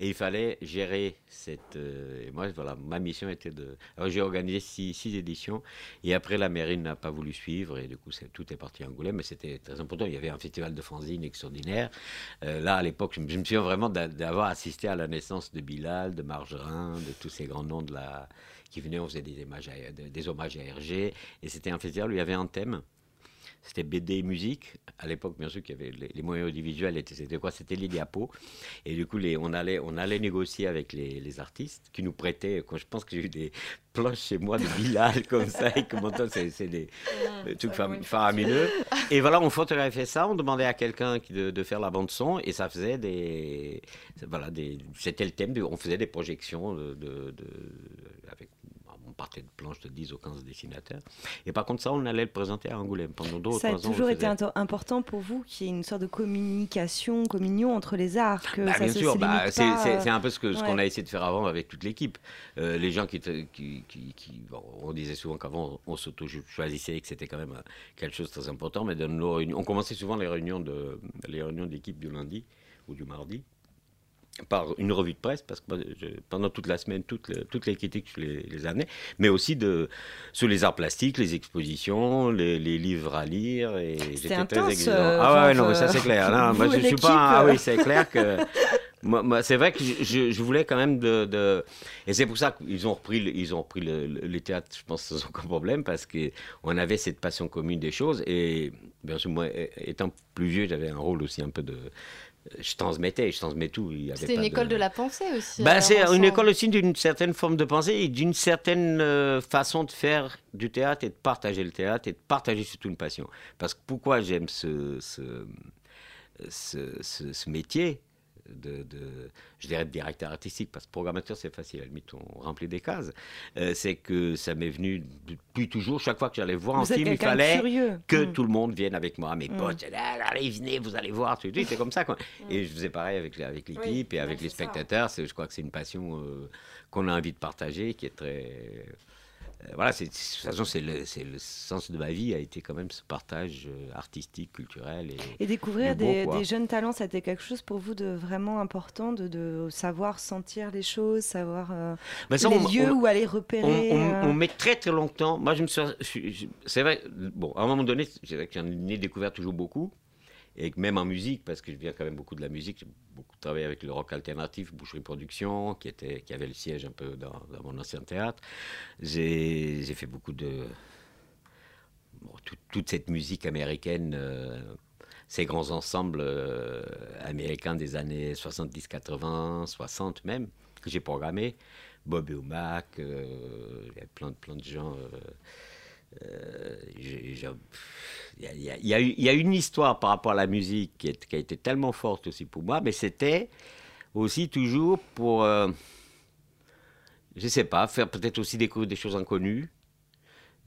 Et il fallait gérer cette. euh, et moi, voilà, ma mission était de. Alors j'ai organisé six, six éditions, et après la mairie n'a pas voulu suivre, et du coup tout est parti à Angoulême, mais c'était très important. Il y avait un festival de fanzine extraordinaire. Euh, là, à l'époque, je, me- je me souviens vraiment d'a- d'avoir assisté à la naissance de Bilal, de Margerin, de tous ces grands noms de la qui venaient, on faisait des, images à- des, des hommages à Hergé, et c'était un festival où il y avait un thème. C'était BD et musique. À l'époque, bien sûr, qu'il y avait les, les moyens audiovisuels. C'était quoi C'était les diapos. Et du coup, les, on, allait, on allait négocier avec les, les artistes qui nous prêtaient. Quand je pense que j'ai eu des planches chez moi de Bilal (laughs) comme ça. Et maintenant, c'est des, trucs faramineux. (laughs) Et voilà, on photographiait ça. On demandait à quelqu'un de, de faire la bande-son. Et ça faisait des. Voilà, des c'était le thème. de- on faisait des projections de, de- de- avec partait de planches de 10 ou 15 dessinateurs. Et par contre, ça, on allait le présenter à Angoulême pendant deux ou Ça a trois ans. on toujours été important pour vous qu'il y ait une sorte de communication, communion entre les arts, que Bah, ça bien se sûr, bah, c'est euh, un peu ce qu'on ouais. a essayé de faire avant avec toute l'équipe. Euh, les gens qui, qui, qui- qui- bon, on disait souvent qu'avant on s'auto-choisissait et que c'était quand même euh, quelque chose de très important, mais dans nos réunions, on commençait souvent les réunions de les réunions d'équipe du lundi ou du mardi par une revue de presse, parce que je- pendant toute la semaine, toutes les, toutes les critiques, je les, les amenais, mais aussi de, sur les arts plastiques, les expositions, les, les livres à lire. Et j'étais très exigeant. euh, ah ouais, non, mais ça c'est clair. Non, (laughs) moi, je suis pas. Ah euh. oui, c'est clair que. (laughs) Moi, moi, c'est vrai que je, voulais quand même de, de- et c'est pour ça qu'ils ont repris, le- ils ont repris le, le- les théâtres, je pense, sans aucun problème, parce que on avait cette passion commune des choses. Et bien sûr, moi, étant plus vieux, j'avais un rôle aussi un peu de, je transmettais, je transmets tout. C'était une école de... de la pensée aussi. Alors, c'est une école aussi d'une certaine forme de pensée et d'une certaine euh, façon de faire du théâtre et de partager le théâtre et de partager surtout une passion. Parce que pourquoi j'aime ce, ce, ce, ce- ce métier? De, de- je dirais, de directeur artistique, parce que programmateur, c'est facile, à la limite, on remplit des cases. Euh, c'est que ça m'est venu depuis toujours, chaque fois que j'allais voir Vous un film, il fallait que Mm. tout le monde vienne avec moi. Mes Mm. potes, Ah, allez, venez, vous allez voir. tout de suite, C'est comme ça. Quoi. Et je faisais pareil avec, avec l'équipe et avec les spectateurs. Je crois que c'est une passion euh, qu'on a envie de partager, qui est très. Euh, voilà, c'est, de toute façon, c'est le, le sens de ma vie a été quand même ce partage euh, artistique, culturel. Et, Et découvrir beau, des, jeunes talents, ça a été quelque chose pour vous de vraiment important, de, de savoir sentir les choses, savoir euh, ça, les on- lieux on- où aller repérer. on- euh. on met très très longtemps. Moi, je me suis. C'est vrai, bon, à un moment donné, c'est vrai que j'en ai découvert toujours beaucoup. Et même en musique, parce que je viens quand même beaucoup de la musique, j'ai beaucoup travaillé avec le rock alternatif, Boucherie Production, qui, était, qui avait le siège un peu dans, mon ancien théâtre. J'ai fait beaucoup de. toute cette musique américaine, euh, ces grands ensembles euh, américains des années 70, 80, 60 même, que j'ai programmés. Bob Mac, euh, il y a plein, de- plein de gens. Euh, il y a- une histoire par rapport à la musique qui a été tellement forte aussi pour moi, mais c'était aussi toujours pour, euh, je sais pas, faire peut-être aussi découvrir des choses inconnues.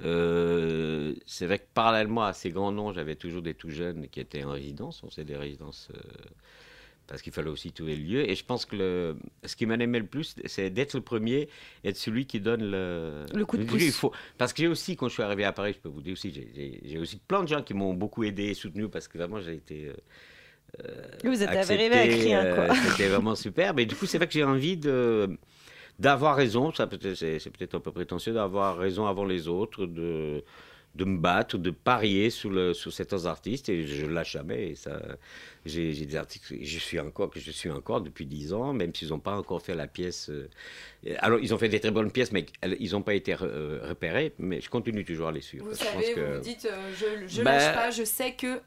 Euh, c'est vrai que parallèlement à ces grands noms, j'avais toujours des tout jeunes qui étaient en résidence. On sait des résidences euh, parce qu'il fallait aussi trouver le lieu. Et je pense que le, ce qui m'animait le plus, c'est d'être le premier, être celui qui donne le, Le coup de il pouce. faut- parce que j'ai aussi, quand je suis arrivé à Paris, je peux vous dire aussi, j'ai- aussi plein de gens qui m'ont beaucoup aidé et soutenu parce que vraiment j'ai été. euh, euh, Vous êtes accepté, arrivé rien, quoi. euh, (laughs) C'était vraiment super. Mais du coup, c'est vrai que j'ai envie de d'avoir raison. Ça c'est c'est peut-être un peu prétentieux d'avoir raison avant les autres, de de me battre, de parier sur, le, sur certains artistes et je lâche jamais. Et ça, j'ai j'ai des artistes que je suis encore que je suis encore depuis 10 ans, même s'ils n'ont pas encore fait la pièce. euh, alors ils ont fait des très bonnes pièces, mais ils n'ont pas été euh, repérés. Mais je continue toujours à les suivre. Vous je savez, pense que- vous vous dites, euh, je, je Bah, lâche pas, je sais que.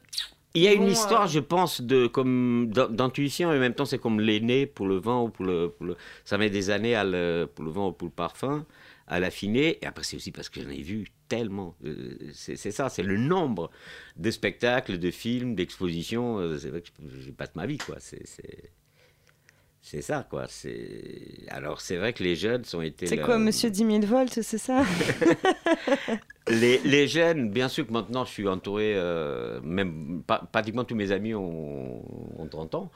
il y a une histoire, euh, je pense, de comme d'in- d'intuition et en même temps c'est comme l'aîné pour le vin ou pour le, pour le- ça met des années à le, pour le vin ou pour le parfum à l'affiner et après c'est aussi parce que j'en ai vu tellement. Euh, C'est ça, c'est le nombre de spectacles, de films, d'expositions. euh, C'est vrai que je, je passe ma vie quoi. C'est ça quoi. Alors c'est vrai que les jeunes ont été. C'est quoi, monsieur 10 000 volts, c'est ça? (laughs) Les, les jeunes, bien sûr que maintenant je suis entouré, euh, même pratiquement tous mes amis ont, ont 30 ans,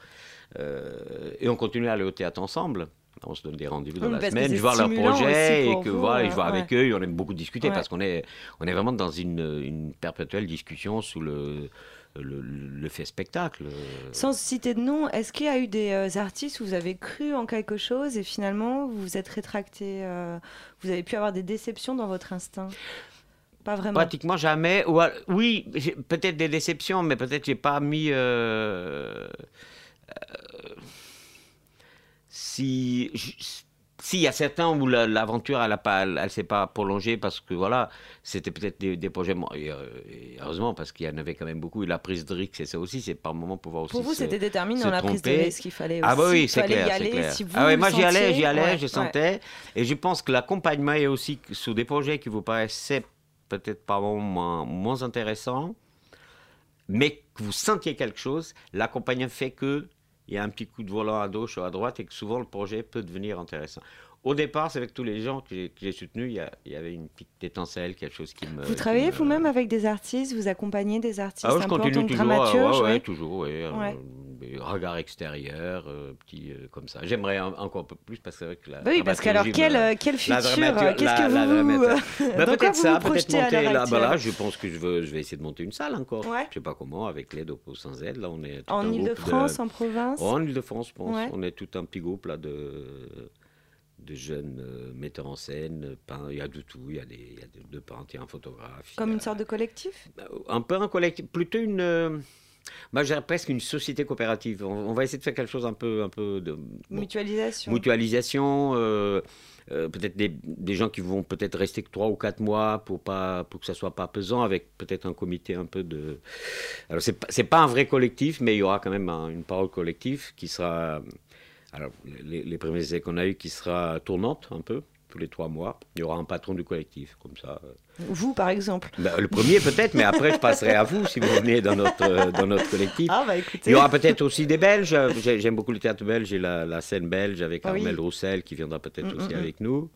euh, et on continue à aller au théâtre ensemble. On se donne des rendez-vous dans Oui, la semaine, je vois projets aussi et que vous, voilà, je euh, vois avec eux, on aime beaucoup discuter Ouais. parce qu'on est, on est vraiment dans une, une perpétuelle discussion sous le, le, le fait spectacle. Sans citer de nom, est-ce qu'il y a eu des euh, artistes où vous avez cru en quelque chose et finalement vous vous êtes rétracté euh, Vous avez pu avoir des déceptions dans votre instinct? Pas vraiment. Pratiquement jamais. Oui, peut-être des déceptions, mais peut-être j'ai pas mis. euh, si. S'il y a certains où la- l'aventure elle, a pas, elle, s'est pas prolongée parce que voilà, c'était peut-être des, des projets. et, euh, et heureusement parce qu'il y en avait quand même beaucoup. Et la prise de risque, c'est ça aussi, c'est par moment pouvoir aussi. Pour vous, c'était déterminant la prise de risque. Il fallait Ah aussi, bah oui, c'est clair, y aller. clair. Si vous ah ouais, moi j'y allais, j'y allais, ouais, je ouais. sentais. Et je pense que l'accompagnement est aussi sur des projets qui vous paraissaient peut-être par moments moins, moins intéressants, mais que vous sentiez quelque chose. L'accompagnement fait que il y a un petit coup de volant à gauche ou à droite et que souvent le projet peut devenir intéressant. Au départ, c'est avec tous les gens que j'ai- soutenus, il y, a- il y avait une petite étincelle, quelque chose qui me. Vous travaillez me- vous-même avec des artistes Vous accompagnez des artistes ah ouais, je un peu en continue tant que toujours, dramaturge ouais, toujours, euh, extérieurs, euh, petit euh, comme ça. J'aimerais en- encore un peu plus parce que c'est vrai que la Oui, parce qu'alors, quel, euh, quel futur, euh, qu'est-ce que vous- euh, Bah, peut-être ça, peut-être monter là, bah je pense que je veux, je vais essayer de monter une salle encore. Ouais. Je sais pas comment, avec l'aide au sans aide. Là, on est En un de- en province Oh, En Ile-de-France, je pense. On est tout un petit groupe là de de jeunes euh, metteurs en scène, peintres. il y a de tout, il y a des, il y a de, de peintres, il y a un photographe. Comme a- une sorte de collectif? Un peu un collectif, plutôt une. euh, moi, je dirais presque une société coopérative. On, on va essayer de faire quelque chose un peu, un peu de bon, Mutualisation. mutualisation. euh, euh, peut-être des, des gens qui vont peut-être rester que trois ou quatre mois pour pas pour que ça soit pas pesant, avec peut-être un comité un peu de. Alors c'est pas- c'est pas un vrai collectif, mais il y aura quand même un- une parole collective qui sera. Alors les, les premiers essais qu'on a eu qui sera tournante un peu. tous les trois mois. Il y aura un patron du collectif, comme ça. euh. Vous, par exemple. Ben, le premier peut-être, mais après je passerai à vous si vous venez dans notre, euh, dans notre collectif. Ah, bah écoutez. Il y aura peut-être aussi des Belges. J'ai- J'aime beaucoup le théâtre belge et la, la scène belge avec oui. Armel Roussel qui viendra peut-être Mm, aussi mm, mm. avec nous,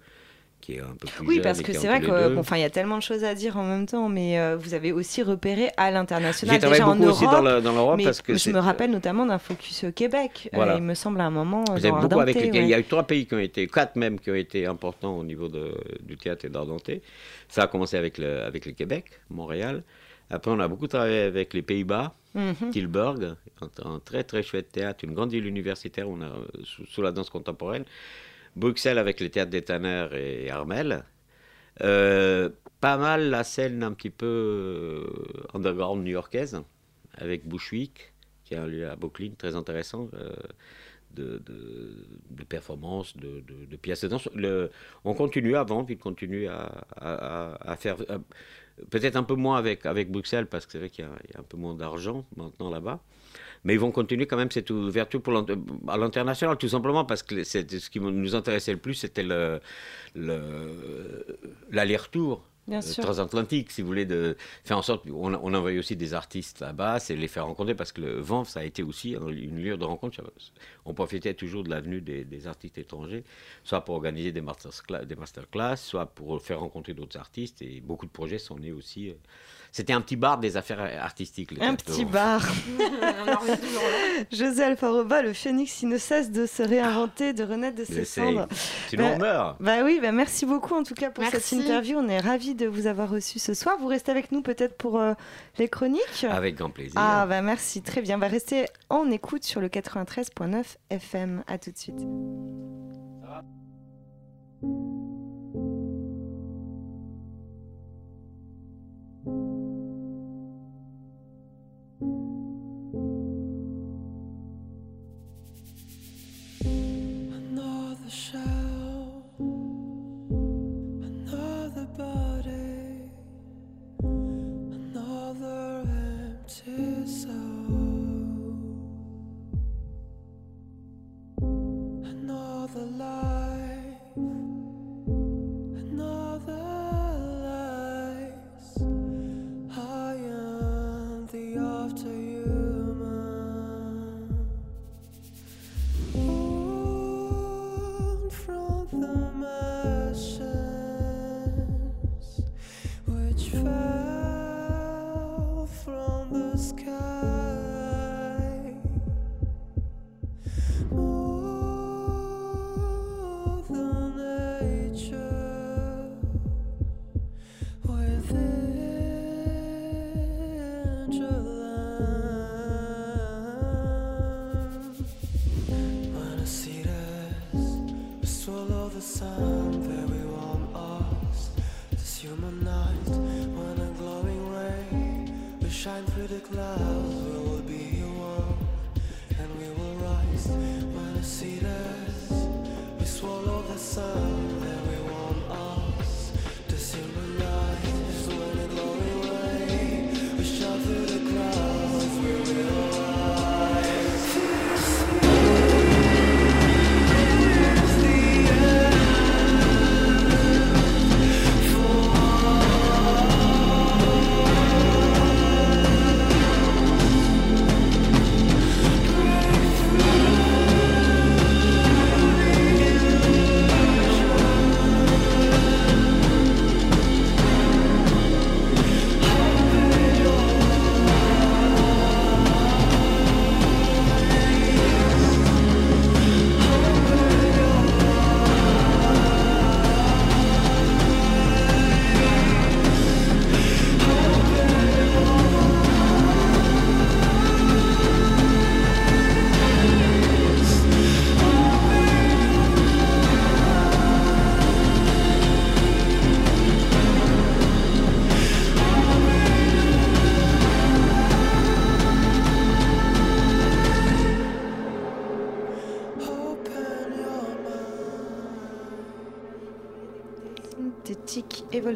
qui est un peu plus Oui, jeune parce que c'est vrai bon, enfin, y a tellement de choses à dire en même temps, mais euh, vous avez aussi repéré à l'international, déjà en Europe. aussi dans le- dans l'Europe parce que je me rappelle notamment d'un focus Québec. euh, Voilà. il me semble à un moment. euh, Vous avez beaucoup avec Il y a eu trois pays qui ont été, quatre même, qui ont été importants au niveau de- du théâtre et d'Ardenté. Ça a commencé avec le, avec le Québec, Montréal. Après, on a beaucoup travaillé avec les Pays-Bas, Mhm. Tilburg, un, un très très chouette théâtre, une grande ville universitaire on a, euh, sous, sous la danse contemporaine. Bruxelles avec les théâtres d'Etaner et Armel. Euh, pas mal la scène un petit peu euh, underground new-yorkaise, avec Bushwick, qui est un lieu à Brooklyn très intéressant. euh, de, de, de performances, de, de- de pièces de danse. On continue vendre, puis on continue à, à- faire. Peut-être un peu moins avec, avec Bruxelles, parce que c'est vrai qu'il y a un peu moins d'argent maintenant là-bas. Mais ils vont continuer quand même cette ouverture pour à l'international, tout simplement parce que ce qui nous intéressait le plus, c'était le- le- l'aller-retour Bien euh, sûr. transatlantique, si vous voulez, de faire en sorte. On, on envoyait aussi des artistes là-bas, c'est les faire rencontrer parce que le Vent, ça a été aussi un- une lieu de rencontre. On profitait toujours de l'avenue des, des artistes étrangers, soit pour organiser des masterclass, des masterclass, soit pour faire rencontrer d'autres artistes. Et beaucoup de projets sont nés aussi. C'était un petit bar des affaires artistiques. le Un petit bar. (laughs) José Alfaroba, le phénix qui ne cesse de se réinventer, de renaître de ses cendres. sinon Bah- on meurt. Bah oui, bah merci beaucoup en tout cas pour cette Merci. interview. On est ravis de vous avoir reçu ce soir. Vous restez avec nous peut-être pour euh, les chroniques Avec grand plaisir. Ah bah merci, très bien. Va rester en écoute sur le 93.9 FM. À tout de suite.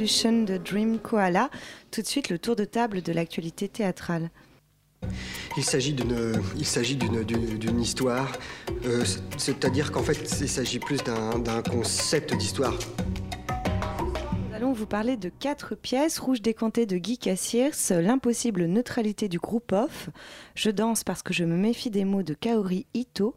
De Dream Koala. Tout de suite, le tour de table de l'actualité théâtrale. Il s'agit d'une, histoire. Euh, c'est- c'est-à-dire qu'en fait, il s'agit plus d'un, d'un concept d'histoire. Nous allons vous parler de quatre pièces. Rouge décanté de Guy Cassiers, L'impossible neutralité du groupe off, Je danse parce que je me méfie des mots de Kaori Ito.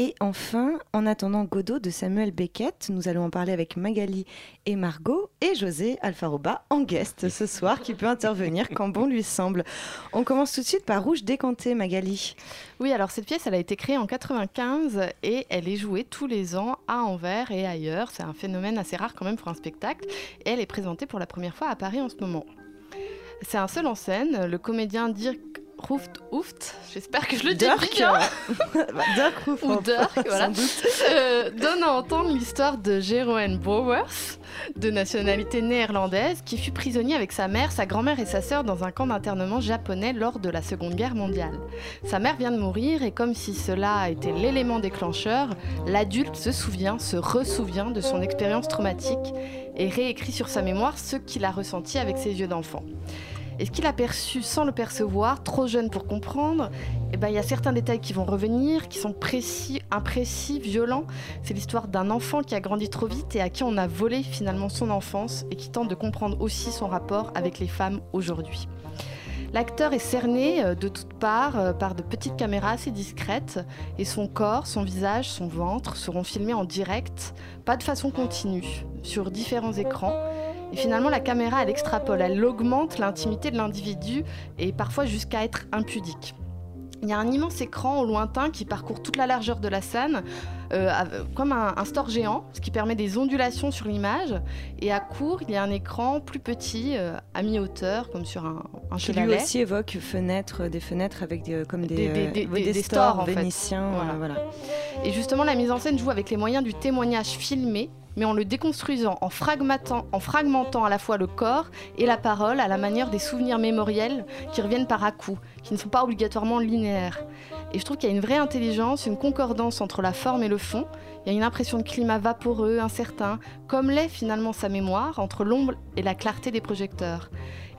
Et enfin, En attendant Godot de Samuel Beckett. Nous allons en parler avec Magali et Margot et José Alfaroba en guest ce soir qui peut intervenir quand bon lui semble. On commence tout de suite par Rouge décanté, Magali. Oui, alors cette pièce, elle a été créée en 95 et elle est jouée tous les ans à Anvers et ailleurs. C'est un phénomène assez rare quand même pour un spectacle. Et elle est présentée pour la première fois à Paris en ce moment. C'est un seul en scène, le comédien Dirk Ruft Hooft, j'espère que je le dis Dirk, bien, (laughs) Bah, Dirk Ruff, ou Dirk, sans voilà, doute. euh, donne à entendre l'histoire de Jeroen Brouwers, de nationalité néerlandaise, qui fut prisonnier avec sa mère, sa grand-mère et sa sœur dans un camp d'internement japonais lors de la Seconde Guerre mondiale. Sa mère vient de mourir et comme si cela a été l'élément déclencheur, l'adulte se souvient, se ressouvient de son expérience traumatique et réécrit sur sa mémoire ce qu'il a ressenti avec ses yeux d'enfant. Et ce qu'il a perçu sans le percevoir, trop jeune pour comprendre, eh ben, il y a certains détails qui vont revenir, qui sont précis, imprécis, violents. C'est l'histoire d'un enfant qui a grandi trop vite et à qui on a volé finalement son enfance et qui tente de comprendre aussi son rapport avec les femmes aujourd'hui. L'acteur est cerné euh, de toutes parts euh, par de petites caméras assez discrètes et son corps, son visage, son ventre seront filmés en direct, pas de façon continue, sur différents écrans. Et finalement, la caméra, elle extrapole, elle augmente l'intimité de l'individu et parfois jusqu'à être impudique. Il y a un immense écran au lointain qui parcourt toute la largeur de la scène, comme un, un store géant, ce qui permet des ondulations sur l'image. Et à court, il y a un écran plus petit, euh, à mi-hauteur, comme sur un, un Qui lui aussi évoque fenêtres, des fenêtres avec des, comme des, Des- des- euh, des- oui, des- des stores, stores, en fait. vénitiens. Voilà. euh, voilà. Et justement, la mise en scène joue avec les moyens du témoignage filmé, mais en le déconstruisant, en fragmentant, en fragmentant à la fois le corps et la parole à la manière des souvenirs mémoriels qui reviennent par à-coups, qui ne sont pas obligatoirement linéaires. Et je trouve qu'il y a une vraie intelligence, une concordance entre la forme et le fond. Il y a une impression de climat vaporeux, incertain, comme l'est finalement sa mémoire, entre l'ombre et la clarté des projecteurs.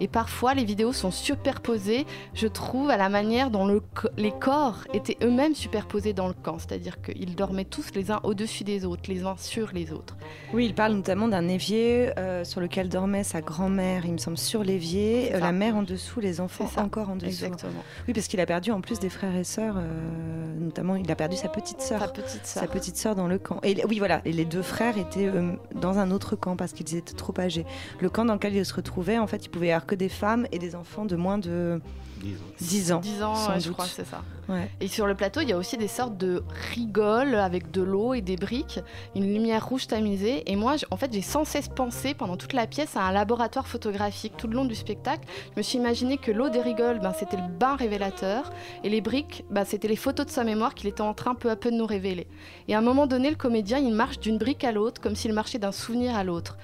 Et parfois, les vidéos sont superposées, je trouve, à la manière dont le co- les corps étaient eux-mêmes superposés dans le camp. C'est-à-dire qu'ils dormaient tous les uns au-dessus des autres, les uns sur les autres. Oui, il parle notamment d'un évier euh, sur lequel dormait sa grand-mère, il me semble, sur l'évier, euh, la mère en dessous, les enfants encore en dessous. Exactement. Oui, parce qu'il a perdu en plus des frères et sœurs, euh, notamment il a perdu sa petite sœur. Sa petite Sa sœur. petite sœur dans le Et oui, voilà, et les deux frères étaient euh, dans un autre camp parce qu'ils étaient trop âgés. Le camp dans lequel ils se retrouvaient, en fait, il pouvait y avoir que des femmes et des enfants de moins de 10 ans. 10 ans, sans ouais, je doute. crois, c'est ça. Ouais. Et sur le plateau, il y a aussi des sortes de rigoles avec de l'eau et des briques, une lumière rouge tamisée. Et moi, en fait, j'ai sans cesse pensé pendant toute la pièce à un laboratoire photographique tout le long du spectacle. Je me suis imaginé que l'eau des rigoles, ben, c'était le bain révélateur, et les briques, ben, c'était les photos de sa mémoire qu'il était en train peu à peu de nous révéler. Et à un moment donné, le comédien, il marche d'une brique à l'autre, comme s'il marchait d'un souvenir à l'autre.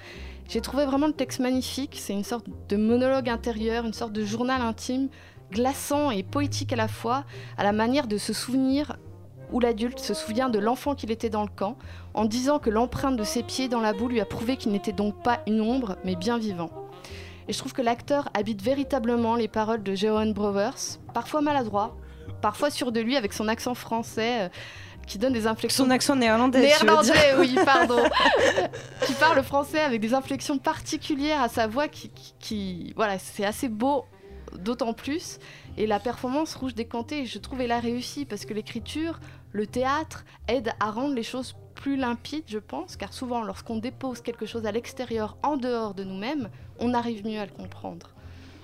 J'ai trouvé vraiment le texte magnifique. C'est une sorte de monologue intérieur, une sorte de journal intime, glaçant et poétique à la fois, à la manière de se souvenir où l'adulte se souvient de l'enfant qu'il était dans le camp, en disant que l'empreinte de ses pieds dans la boue lui a prouvé qu'il n'était donc pas une ombre, mais bien vivant. Et je trouve que l'acteur habite véritablement les paroles de Jeroen Brouwers, parfois maladroit, parfois sûr de lui avec son accent français. euh, qui donne des inflexions Son accent néerlandais. Néerlandais, oui, pardon. (laughs) qui parle français avec des inflexions particulières à sa voix qui, qui- qui- voilà, c'est assez beau d'autant plus. Et la performance rouge décantée, je trouve, elle a réussi parce que l'écriture, le théâtre aide à rendre les choses plus limpides, je pense, car souvent, lorsqu'on dépose quelque chose à l'extérieur, en dehors de nous-mêmes, on arrive mieux à le comprendre.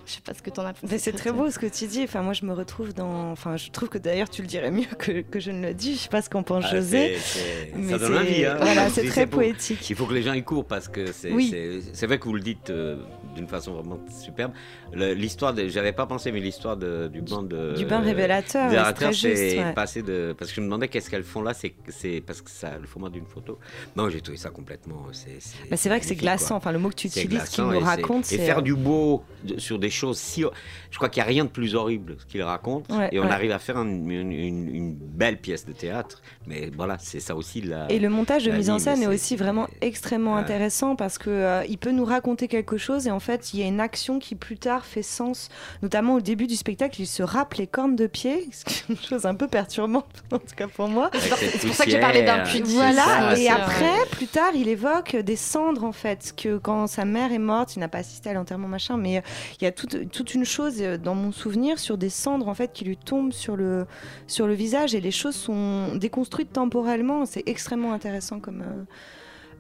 Je sais pas ce que t'en as pensé. Mais c'est très beau ce que tu dis. Enfin, moi, je me retrouve dans. Enfin, je trouve que d'ailleurs, tu le dirais mieux que, que je ne le dis. Je sais pas ce qu'en pense Ah, José. c'est- c'est- mais ça donne c'est- envie. Hein. Voilà, c'est très poétique. Il faut que les gens y courent parce que c'est Oui. c'est- c'est vrai que vous le dites euh, d'une façon vraiment superbe. L'histoire, j'avais pas pensé, mais l'histoire du bain de Du bain révélateur, c'est ouais. passé de parce que je me demandais qu'est-ce qu'elles font là. C'est parce que ça le format d'une photo. Non, j'ai trouvé ça complètement. C'est Bah, vrai que c'est glaçant. quoi. Enfin, le mot que tu utilises, qui glaçant nous raconte, Et c'est. faire euh, du beau sur des choses si. Je crois qu'il n'y a rien de plus horrible ce qu'il raconte. Ouais, et on ouais. arrive à faire une, une- une- une belle pièce de théâtre. Mais voilà, c'est ça aussi la. Et le montage de mise en scène est aussi vraiment extrêmement intéressant parce que euh, il peut nous raconter quelque chose et en fait, il y a une action qui plus tard fait sens, notamment au début du spectacle, il se rappe les cornes de pied, (laughs) ce qui est une chose un peu perturbante, (laughs) en tout cas pour moi. C'est pour ça que j'ai parlé d'un puits. Voilà, ça, et après, plus tard, il évoque des cendres en fait, que quand sa mère est morte, il n'a pas assisté à l'enterrement machin, mais euh, il y a toute, toute une chose euh, dans mon souvenir sur des cendres en fait qui lui tombent sur le, sur le visage et les choses sont déconstruites temporellement. C'est extrêmement intéressant comme. euh,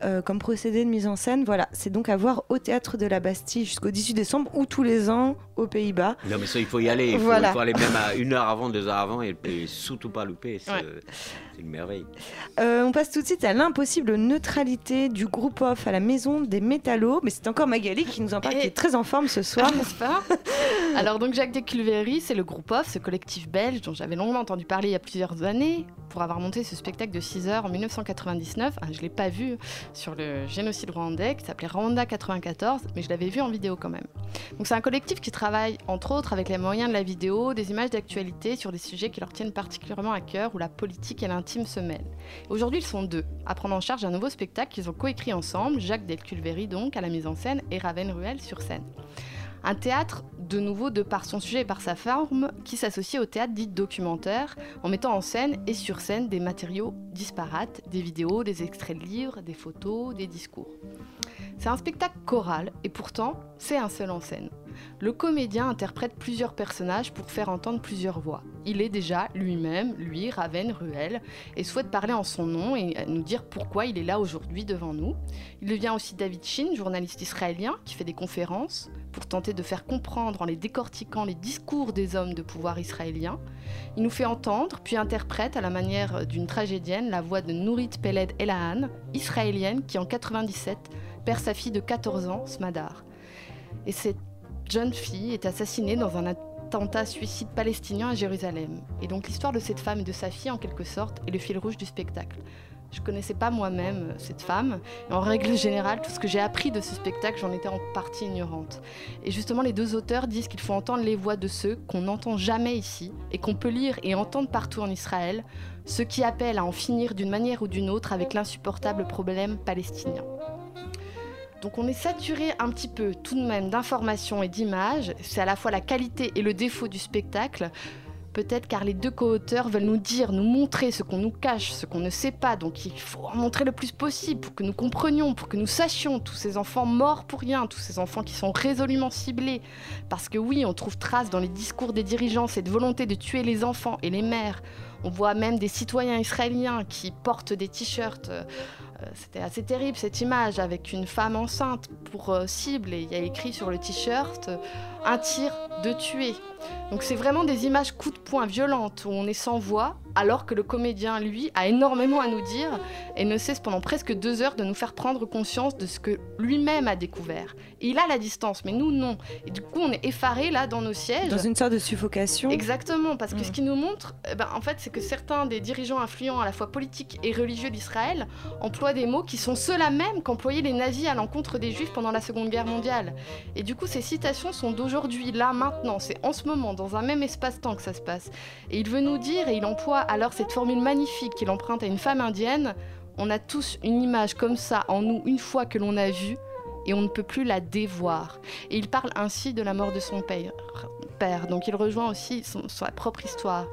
euh, comme procédé de mise en scène, voilà, c'est donc à voir au théâtre de la Bastille jusqu'au 18 décembre ou tous les ans aux Pays-Bas. Non, mais ça, il faut y aller. Il faut, Voilà. il faut aller même à une heure avant, deux heures avant et, et surtout pas louper. C'est Ouais. une merveille. Euh, on passe tout de suite à l'impossible neutralité du groupe off à la maison des métallos, mais c'est encore Magali qui nous en parle, Et- qui est très en forme ce soir. N'est-ce pas? Alors donc Jacques Desculvery, c'est le groupe OFF, ce collectif belge dont j'avais longuement entendu parler il y a plusieurs années pour avoir monté ce spectacle de 6 heures en 1999. Ah, je ne l'ai pas vu sur le génocide rwandais qui s'appelait Rwanda 94, mais je l'avais vu en vidéo quand même. Donc c'est un collectif qui travaille entre autres avec les moyens de la vidéo, des images d'actualité sur des sujets qui leur tiennent particulièrement à cœur où la politique et l'intime se mêlent. Aujourd'hui ils sont deux à prendre en charge un nouveau spectacle qu'ils ont coécrit ensemble, Jacques Delculvery donc à la mise en scène et Raven Ruel sur scène. Un théâtre, de nouveau, de par son sujet et par sa forme, qui s'associe au théâtre dit documentaire, en mettant en scène et sur scène des matériaux disparates, des vidéos, des extraits de livres, des photos, des discours. C'est un spectacle choral, et pourtant, c'est un seul en scène. Le comédien interprète plusieurs personnages pour faire entendre plusieurs voix. Il est déjà lui-même, lui, Raven Ruel, et souhaite parler en son nom et nous dire pourquoi il est là aujourd'hui devant nous. Il devient aussi David Shin, journaliste israélien, qui fait des conférences pour tenter de faire comprendre en les décortiquant les discours des hommes de pouvoir israéliens. Il nous fait entendre, puis interprète à la manière d'une tragédienne la voix de Nourit Peled Elahan, israélienne qui en 97 perd sa fille de 14 ans, Smadar. Et cette jeune fille est assassinée dans un attentat suicide palestinien à Jérusalem. Et donc l'histoire de cette femme et de sa fille, en quelque sorte, est le fil rouge du spectacle. Je connaissais pas moi-même euh, cette femme. En règle générale, tout ce que j'ai appris de ce spectacle, j'en étais en partie ignorante. Et justement, les deux auteurs disent qu'il faut entendre les voix de ceux qu'on n'entend jamais ici et qu'on peut lire et entendre partout en Israël, ceux qui appellent à en finir d'une manière ou d'une autre avec l'insupportable problème palestinien. Donc on est saturé un petit peu tout de même d'informations et d'images. C'est à la fois la qualité et le défaut du spectacle. Peut-être car les deux co-auteurs veulent nous dire, nous montrer ce qu'on nous cache, ce qu'on ne sait pas. Donc il faut en montrer le plus possible pour que nous comprenions, pour que nous sachions tous ces enfants morts pour rien, tous ces enfants qui sont résolument ciblés. Parce que oui, on trouve trace dans les discours des dirigeants cette volonté de tuer les enfants et les mères. On voit même des citoyens israéliens qui portent des t-shirts. euh, euh, C'était assez terrible cette image avec une femme enceinte pour euh, cible et il y a écrit sur le t-shirt un tir de tuer. Donc c'est vraiment des images coup de poing violentes où on est sans voix alors que le comédien lui a énormément à nous dire et ne cesse pendant presque deux heures de nous faire prendre conscience de ce que lui-même a découvert. Et il a la distance mais nous non. Et du coup on est effarés là dans nos sièges. Dans une sorte de suffocation. Exactement, parce que Mm. ce qui nous montre, eh ben, en fait, c'est que certains des dirigeants influents à la fois politiques et religieux d'Israël emploient des mots qui sont ceux-là même qu'employaient les nazis à l'encontre des juifs pendant la Seconde Guerre mondiale. Et du coup, ces citations sont d'aujourd'hui, là, maintenant, c'est en ce moment, dans un même espace-temps que ça se passe. Et il veut nous dire, et il emploie alors cette formule magnifique qu'il emprunte à une femme indienne, on a tous une image comme ça en nous une fois que l'on a vu, et on ne peut plus la dévoir. Et il parle ainsi de la mort de son père. Donc il rejoint aussi son- sa propre histoire.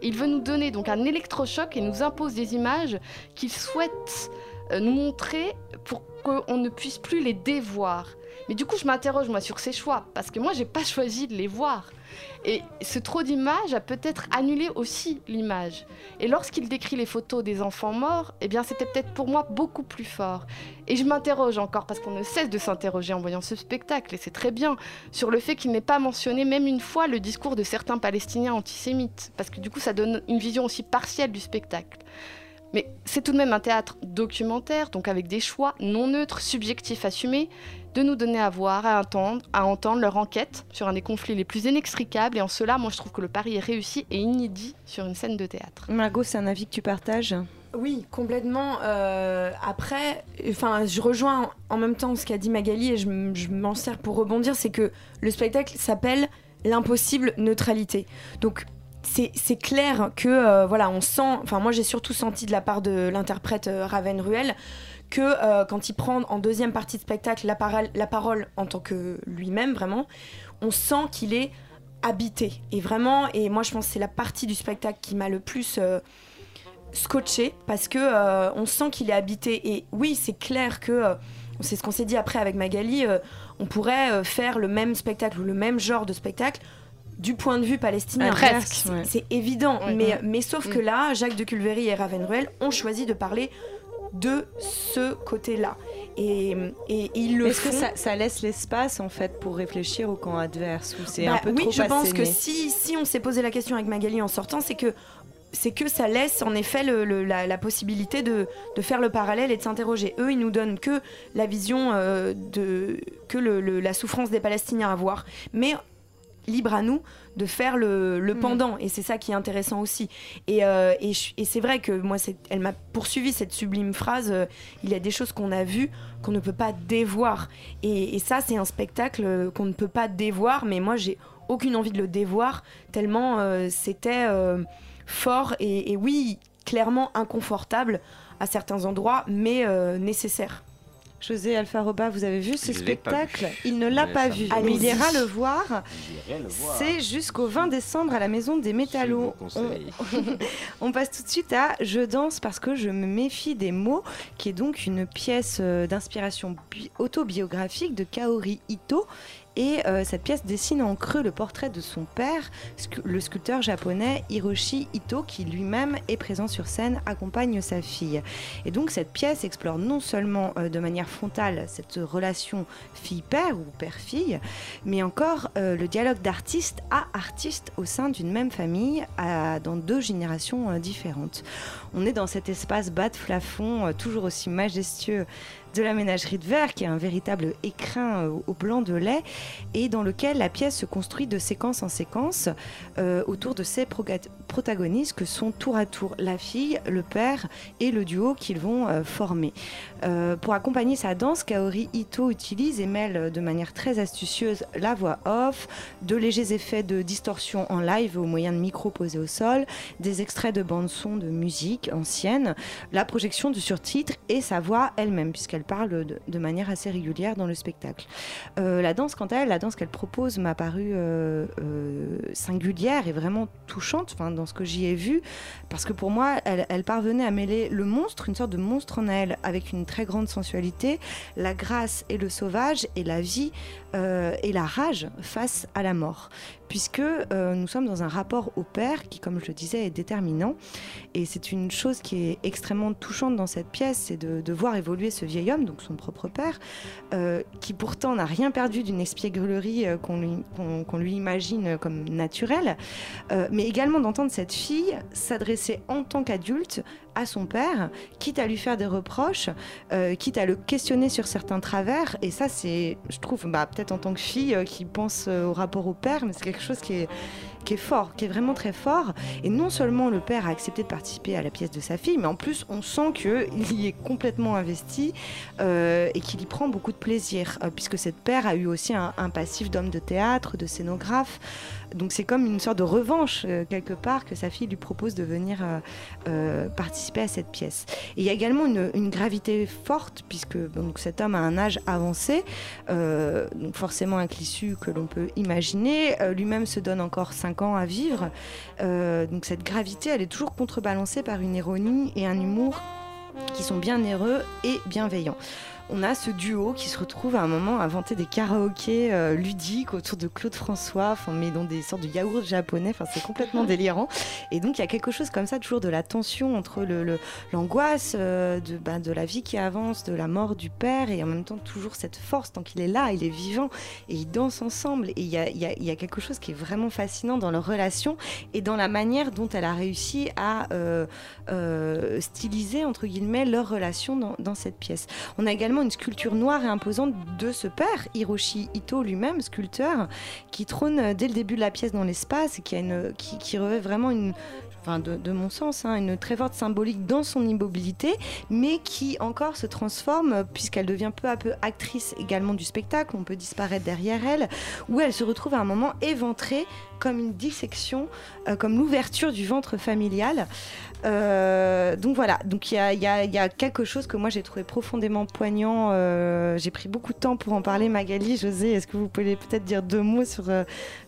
Il veut nous donner donc un électrochoc et nous impose des images qu'il souhaite euh, nous montrer pour qu'on ne puisse plus les dévoir. Mais du coup, je m'interroge moi sur ses choix parce que moi, j'ai pas choisi de les voir. Et ce trop d'images a peut-être annulé aussi l'image. Et lorsqu'il décrit les photos des enfants morts, eh bien, c'était peut-être pour moi beaucoup plus fort. Et je m'interroge encore parce qu'on ne cesse de s'interroger en voyant ce spectacle, et c'est très bien, sur le fait qu'il n'ait pas mentionné même une fois le discours de certains Palestiniens antisémites, parce que du coup, ça donne une vision aussi partielle du spectacle. Mais c'est tout de même un théâtre documentaire, donc avec des choix non neutres, subjectifs, assumés, de nous donner à voir, à entendre, à entendre leur enquête sur un des conflits les plus inextricables. Et en cela, moi, je trouve que le pari est réussi et inédit sur une scène de théâtre. Margot, c'est un avis que tu partages? Oui, complètement. Euh, après, enfin, je rejoins en même temps ce qu'a dit Magali et je, m'en sers pour rebondir, c'est que le spectacle s'appelle l'impossible neutralité. Donc, c'est c'est clair que euh, voilà on sent enfin moi j'ai surtout senti de la part de l'interprète euh, Raven Ruel que euh, quand il prend en deuxième partie de spectacle la, parole- la parole en tant que lui-même vraiment on sent qu'il est habité et vraiment et moi je pense que c'est la partie du spectacle qui m'a le plus euh, scotché parce que euh, on sent qu'il est habité et oui c'est clair que c'est ce qu'on s'est dit après avec Magali on pourrait faire le même spectacle ou le même genre de spectacle du point de vue palestinien. Ah, presque, C'est- ouais. Évident, Ouais. mais, Mm. mais sauf que là, Jacques de Culvery et Raven Ruel ont choisi de parler de ce côté-là. Et, et ils le Est-ce que ça, ça laisse l'espace en fait pour réfléchir au camp adverse ou c'est Bah un peu oui, trop je pense que si, si on s'est posé la question avec Magali en sortant, c'est que c'est que ça laisse en effet le- le- la, la possibilité de, de faire le parallèle et de s'interroger. Eux, ils nous donnent que la vision euh, de que le- la souffrance des Palestiniens à voir, mais libre à nous de faire le, le pendant et c'est ça qui est intéressant aussi. Et, euh, et, c'est vrai que moi elle m'a poursuivi cette sublime phrase euh, il y a des choses qu'on a vues qu'on ne peut pas dévoir. Et, et ça c'est un spectacle euh, qu'on ne peut pas dévoir mais moi j'ai aucune envie de le dévoir tellement euh, c'était fort et, et oui clairement inconfortable à certains endroits mais nécessaire José Alfaroba, vous avez vu ce spectacle vu. Il ne l'a pas vu, mais il ira le voir. Voir. C'est jusqu'au 20 décembre à la Maison des Métallos. conseille. (laughs) On passe tout de suite à Je danse parce que je me méfie des mots, qui est donc une pièce euh, d'inspiration bi- autobiographique de Kaori Ito. Et euh, cette pièce dessine en creux le portrait de son père, le sculpteur japonais Hiroshi Ito, qui lui-même est présent sur scène, accompagne sa fille. Et donc cette pièce explore non seulement euh, de manière frontale cette relation fille-père ou père-fille, mais encore euh, le dialogue d'artiste à artiste au sein d'une même famille dans deux générations différentes. On est dans cet espace bas de plafond, toujours aussi majestueux de la ménagerie de verre, qui est un véritable écrin euh, au blanc de lait, et dans lequel la pièce se construit de séquence en séquence euh, autour de proga- protagonistes que sont tour à tour la fille, le père et le duo qu'ils vont euh, former. Pour accompagner sa danse, Kaori Ito utilise et mêle de manière très astucieuse la voix off, de légers effets de distorsion en live au moyen de micros posés au sol, des extraits de bande-son de musique ancienne, la projection de surtitres et sa voix elle-même, puisqu'elle parle de, manière assez régulière dans le spectacle. Euh, la danse, quant à elle, la danse qu'elle propose m'a paru euh, euh, singulière et vraiment touchante dans ce que j'y ai vu, parce que pour moi, elle, parvenait à mêler le monstre, une sorte de monstre en elle, avec une très grande sensualité, la grâce et le sauvage, et la vie et la rage face à la mort. Puisque euh, nous sommes dans un rapport au père qui, comme je le disais, est déterminant. Et c'est une chose qui est extrêmement touchante dans cette pièce, c'est de, voir évoluer ce vieil homme, donc son propre père, euh, qui pourtant n'a rien perdu d'une espièglerie euh, qu'on lui, imagine comme naturelle, mais également d'entendre cette fille s'adresser en tant qu'adulte à son père, quitte à lui faire des reproches, euh, quitte à le questionner sur certains travers. Et ça, c'est, je trouve, bah, peut-être en tant que fille euh, qui pense euh, au rapport au père, mais c'est quelque chose qui est, qui est fort, qui est vraiment très fort. Et non seulement le père a accepté de participer à la pièce de sa fille, mais en plus, on sent qu'il y est complètement investi euh, et qu'il y prend beaucoup de plaisir, euh, puisque cette père a eu aussi un, passif d'homme de théâtre, de scénographe. Donc c'est comme une sorte de revanche, euh, quelque part, que sa fille lui propose de venir participer à cette pièce. Et il y a également une, gravité forte, puisque donc, cet homme a un âge avancé, donc forcément un cliché que l'on peut imaginer. Lui-même se donne encore 5 à vivre. Euh, donc cette gravité, elle est toujours contrebalancée par une ironie et un humour qui sont bien heureux et bienveillants. On a ce duo qui se retrouve à un moment à vanter des karaokés euh, ludiques autour de Claude François, enfin, mais dans des sortes de yaourts japonais, enfin, c'est complètement (laughs) délirant. Et donc il y a quelque chose comme ça, toujours de la tension entre le- le- l'angoisse euh, de, bah, de la vie qui avance, de la mort du père, et en même temps toujours cette force, tant qu'il est là, il est vivant, et ils dansent ensemble. Et il y a, il y a- il y a quelque chose qui est vraiment fascinant dans leur relation et dans la manière dont elle a réussi à euh, styliser, entre guillemets, leur relation dans, dans cette pièce. On a également une sculpture noire et imposante de ce père, Hiroshi Ito lui-même, sculpteur, qui trône dès le début de la pièce dans l'espace et qui, qui revêt vraiment une enfin de, mon sens, hein, une très forte symbolique dans son immobilité, mais qui encore se transforme puisqu'elle devient peu à peu actrice également du spectacle. On peut disparaître derrière elle, où elle se retrouve à un moment éventrée comme une dissection, euh, comme l'ouverture du ventre familial. Euh, donc voilà, donc il y a, quelque chose que moi j'ai trouvé profondément poignant. euh, j'ai pris beaucoup de temps pour en parler. Magali, José, est-ce que vous pouvez peut-être dire deux mots sur,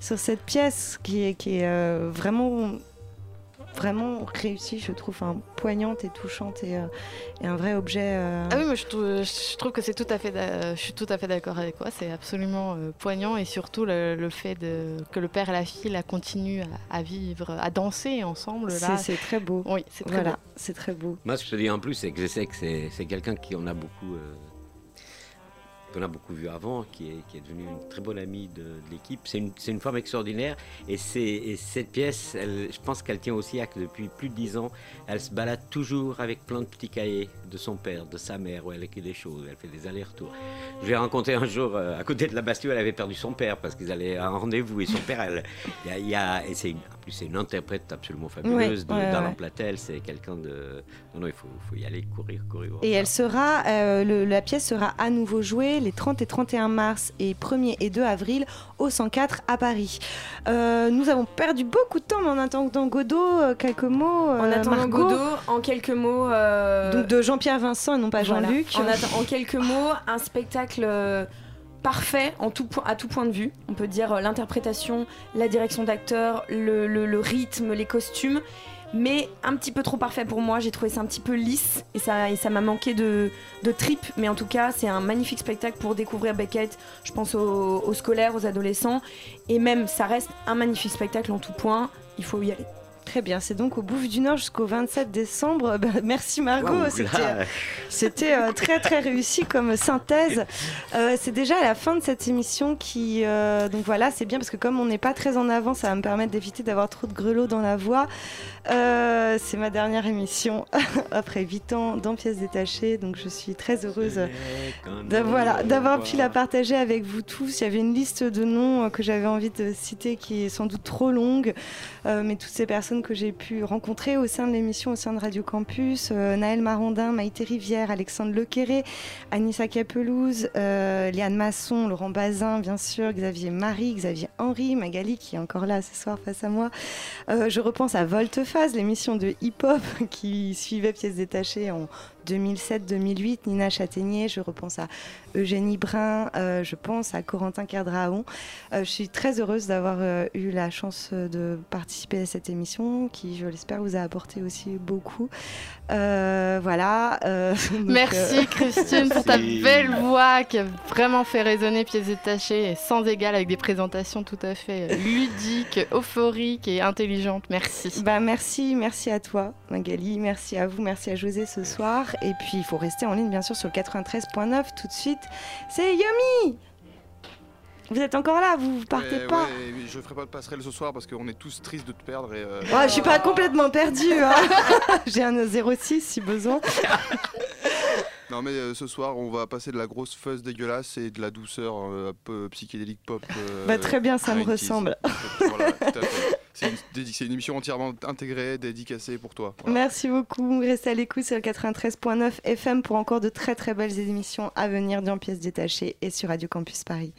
sur cette pièce qui est, vraiment vraiment réussie, je trouve, enfin, poignante et touchante et, euh, et un vrai objet. euh, Ah oui, moi je trouve, je trouve que c'est tout à fait, je suis tout à fait d'accord avec toi. C'est absolument euh, poignant et surtout le, le fait de, que le père et la fille la continuent à, à vivre, à danser ensemble. c'est Là, c'est très beau. oui, c'est très Voilà, beau. c'est très beau. Moi, ce que je te dis en plus, c'est que je sais que c'est quelqu'un qui on a beaucoup, euh, qu'on a beaucoup vu avant, qui est, qui est devenu une très bonne amie de, de l'équipe. C'est une, une femme extraordinaire et, cette pièce, elle- je pense qu'elle tient aussi à que depuis plus de dix ans, elle se balade toujours avec plein de petits cahiers de son père, de sa mère, où elle écrit des choses, elle fait des allers-retours. Je l'ai rencontré un jour euh, à côté de la Bastille, elle avait perdu son père parce qu'ils allaient à un rendez-vous et son père, elle, il y a, y a- et c'est une, en plus c'est une interprète absolument fabuleuse Ouais, ouais, d'Alain ouais. Platel, c'est quelqu'un de... Non, non, il faut, faut y aller, courir, courir. Et elle sera, euh, le- la pièce sera à nouveau jouée les 30 et 31 mars et 1er et 2 avril au 104 à Paris. Euh, nous avons perdu beaucoup de temps, mais en attendant Godot, euh, quelques mots. En euh, attendant Margot. Godot, en quelques mots. Donc de Jean-Pierre Vincent et non pas voilà. Jean-Luc. En, en quelques mots, un spectacle parfait en tout point, à tout point de vue. On peut dire l'interprétation, la direction d'acteur, le, le- le rythme, les costumes. Mais un petit peu trop parfait pour moi, j'ai trouvé ça un petit peu lisse et ça ça m'a manqué de, trip. Mais en tout cas, c'est un magnifique spectacle pour découvrir Beckett. Je pense aux scolaires, aux adolescents. Et même, ça reste un magnifique spectacle en tout point. Il faut y aller. Très bien, c'est donc au Bouffe du Nord jusqu'au 27 décembre. (laughs) Ben, merci Margot, Waouh, c'était euh, très très réussi comme synthèse. (laughs) Euh, c'est déjà à la fin de cette émission qui euh, donc voilà c'est bien parce que comme on n'est pas très en avant ça va me permettre d'éviter d'avoir trop de grelots dans la voix. C'est ma dernière émission (laughs) après 8 ans dans pièces détachées donc je suis très heureuse de- voilà, d'avoir pu la partager avec vous tous. Il y avait une liste de noms que j'avais envie de citer qui est sans doute trop longue, mais toutes ces personnes que j'ai pu rencontrer au sein de l'émission, au sein de Radio Campus, euh, Naël Marondin, Maïté Rivière, Alexandre Lequéré, Anissa Capelouse, euh, Liane Masson, Laurent Bazin, bien sûr, Xavier Marie, Xavier Henry, Magali qui est encore là ce soir face à moi. Euh, je repense à Voltephase, l'émission de hip-hop (laughs) qui suivait Pièces détachées en 2007-2008, Nina Châtaignier, je repense à Eugénie Brun, euh, je pense à Corentin Kerdraon. Euh, je suis très heureuse d'avoir euh, eu la chance euh, de participer à cette émission qui, je l'espère, vous a apporté aussi beaucoup. Euh, voilà. euh, (laughs) donc, Merci euh, Christine pour ta belle voix qui a vraiment fait résonner pièces détachées et sans égal avec des présentations tout à fait ludiques, euphoriques et intelligentes. Merci. Bah merci, merci à toi Magali, merci à vous, merci à José ce soir. Et puis il faut rester en ligne bien sûr sur le 93.9 tout de suite. C'est Yomi Vous êtes encore là, vous, vous partez Ouais, pas ouais, je ferai pas de passerelle ce soir parce qu'on est tous tristes de te perdre. Et, euh, Ouais, je suis pas complètement perdue. hein. (laughs) J'ai un 06 si besoin. (laughs) Non mais euh, ce soir on va passer de la grosse fuzz dégueulasse et de la douceur euh, un peu psychédélique pop. euh, Bah, très bien, ça me 90s. ressemble. Voilà, tout à fait. (laughs) (laughs) C'est une, émission entièrement intégrée, dédicacée pour toi. Voilà. Merci beaucoup. Restez à l'écoute sur le 93.9 FM pour encore de très très belles émissions à venir dans Pièces détachées et sur Radio Campus Paris.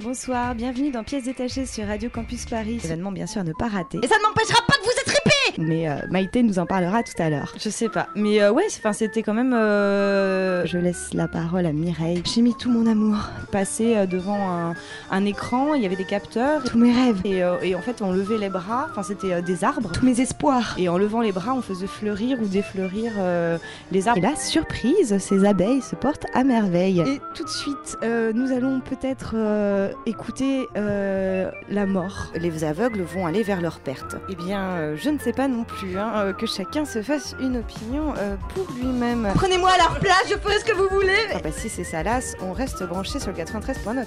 Bonsoir, bienvenue dans Pièces détachées sur Radio Campus Paris. Événement bien sûr à ne pas rater. Et ça ne m'empêchera pas de vous attraper Mais euh, Maïté nous en parlera tout à l'heure. Je sais pas. Mais euh, ouais, c'était quand même... euh, Je laisse la parole à Mireille. J'ai mis tout mon amour. Passé euh, devant un, un écran, il y avait des capteurs, tous mes rêves. Et, euh, et en fait, on levait les bras, enfin c'était euh, des arbres, tous mes espoirs. Et en levant les bras, on faisait fleurir ou défleurir euh, les arbres. Et là, surprise, ces abeilles se portent à merveille. Et tout de suite, euh, nous allons peut-être euh, écouter euh, la mort. Les aveugles vont aller vers leur perte. Eh bien, euh, je ne sais pas non plus, hein, euh, que chacun se fasse une opinion euh, pour lui-même. Prenez-moi à leur place, je ferai ce que vous voulez Ah bah si c'est salace, on reste branché sur le 93.9.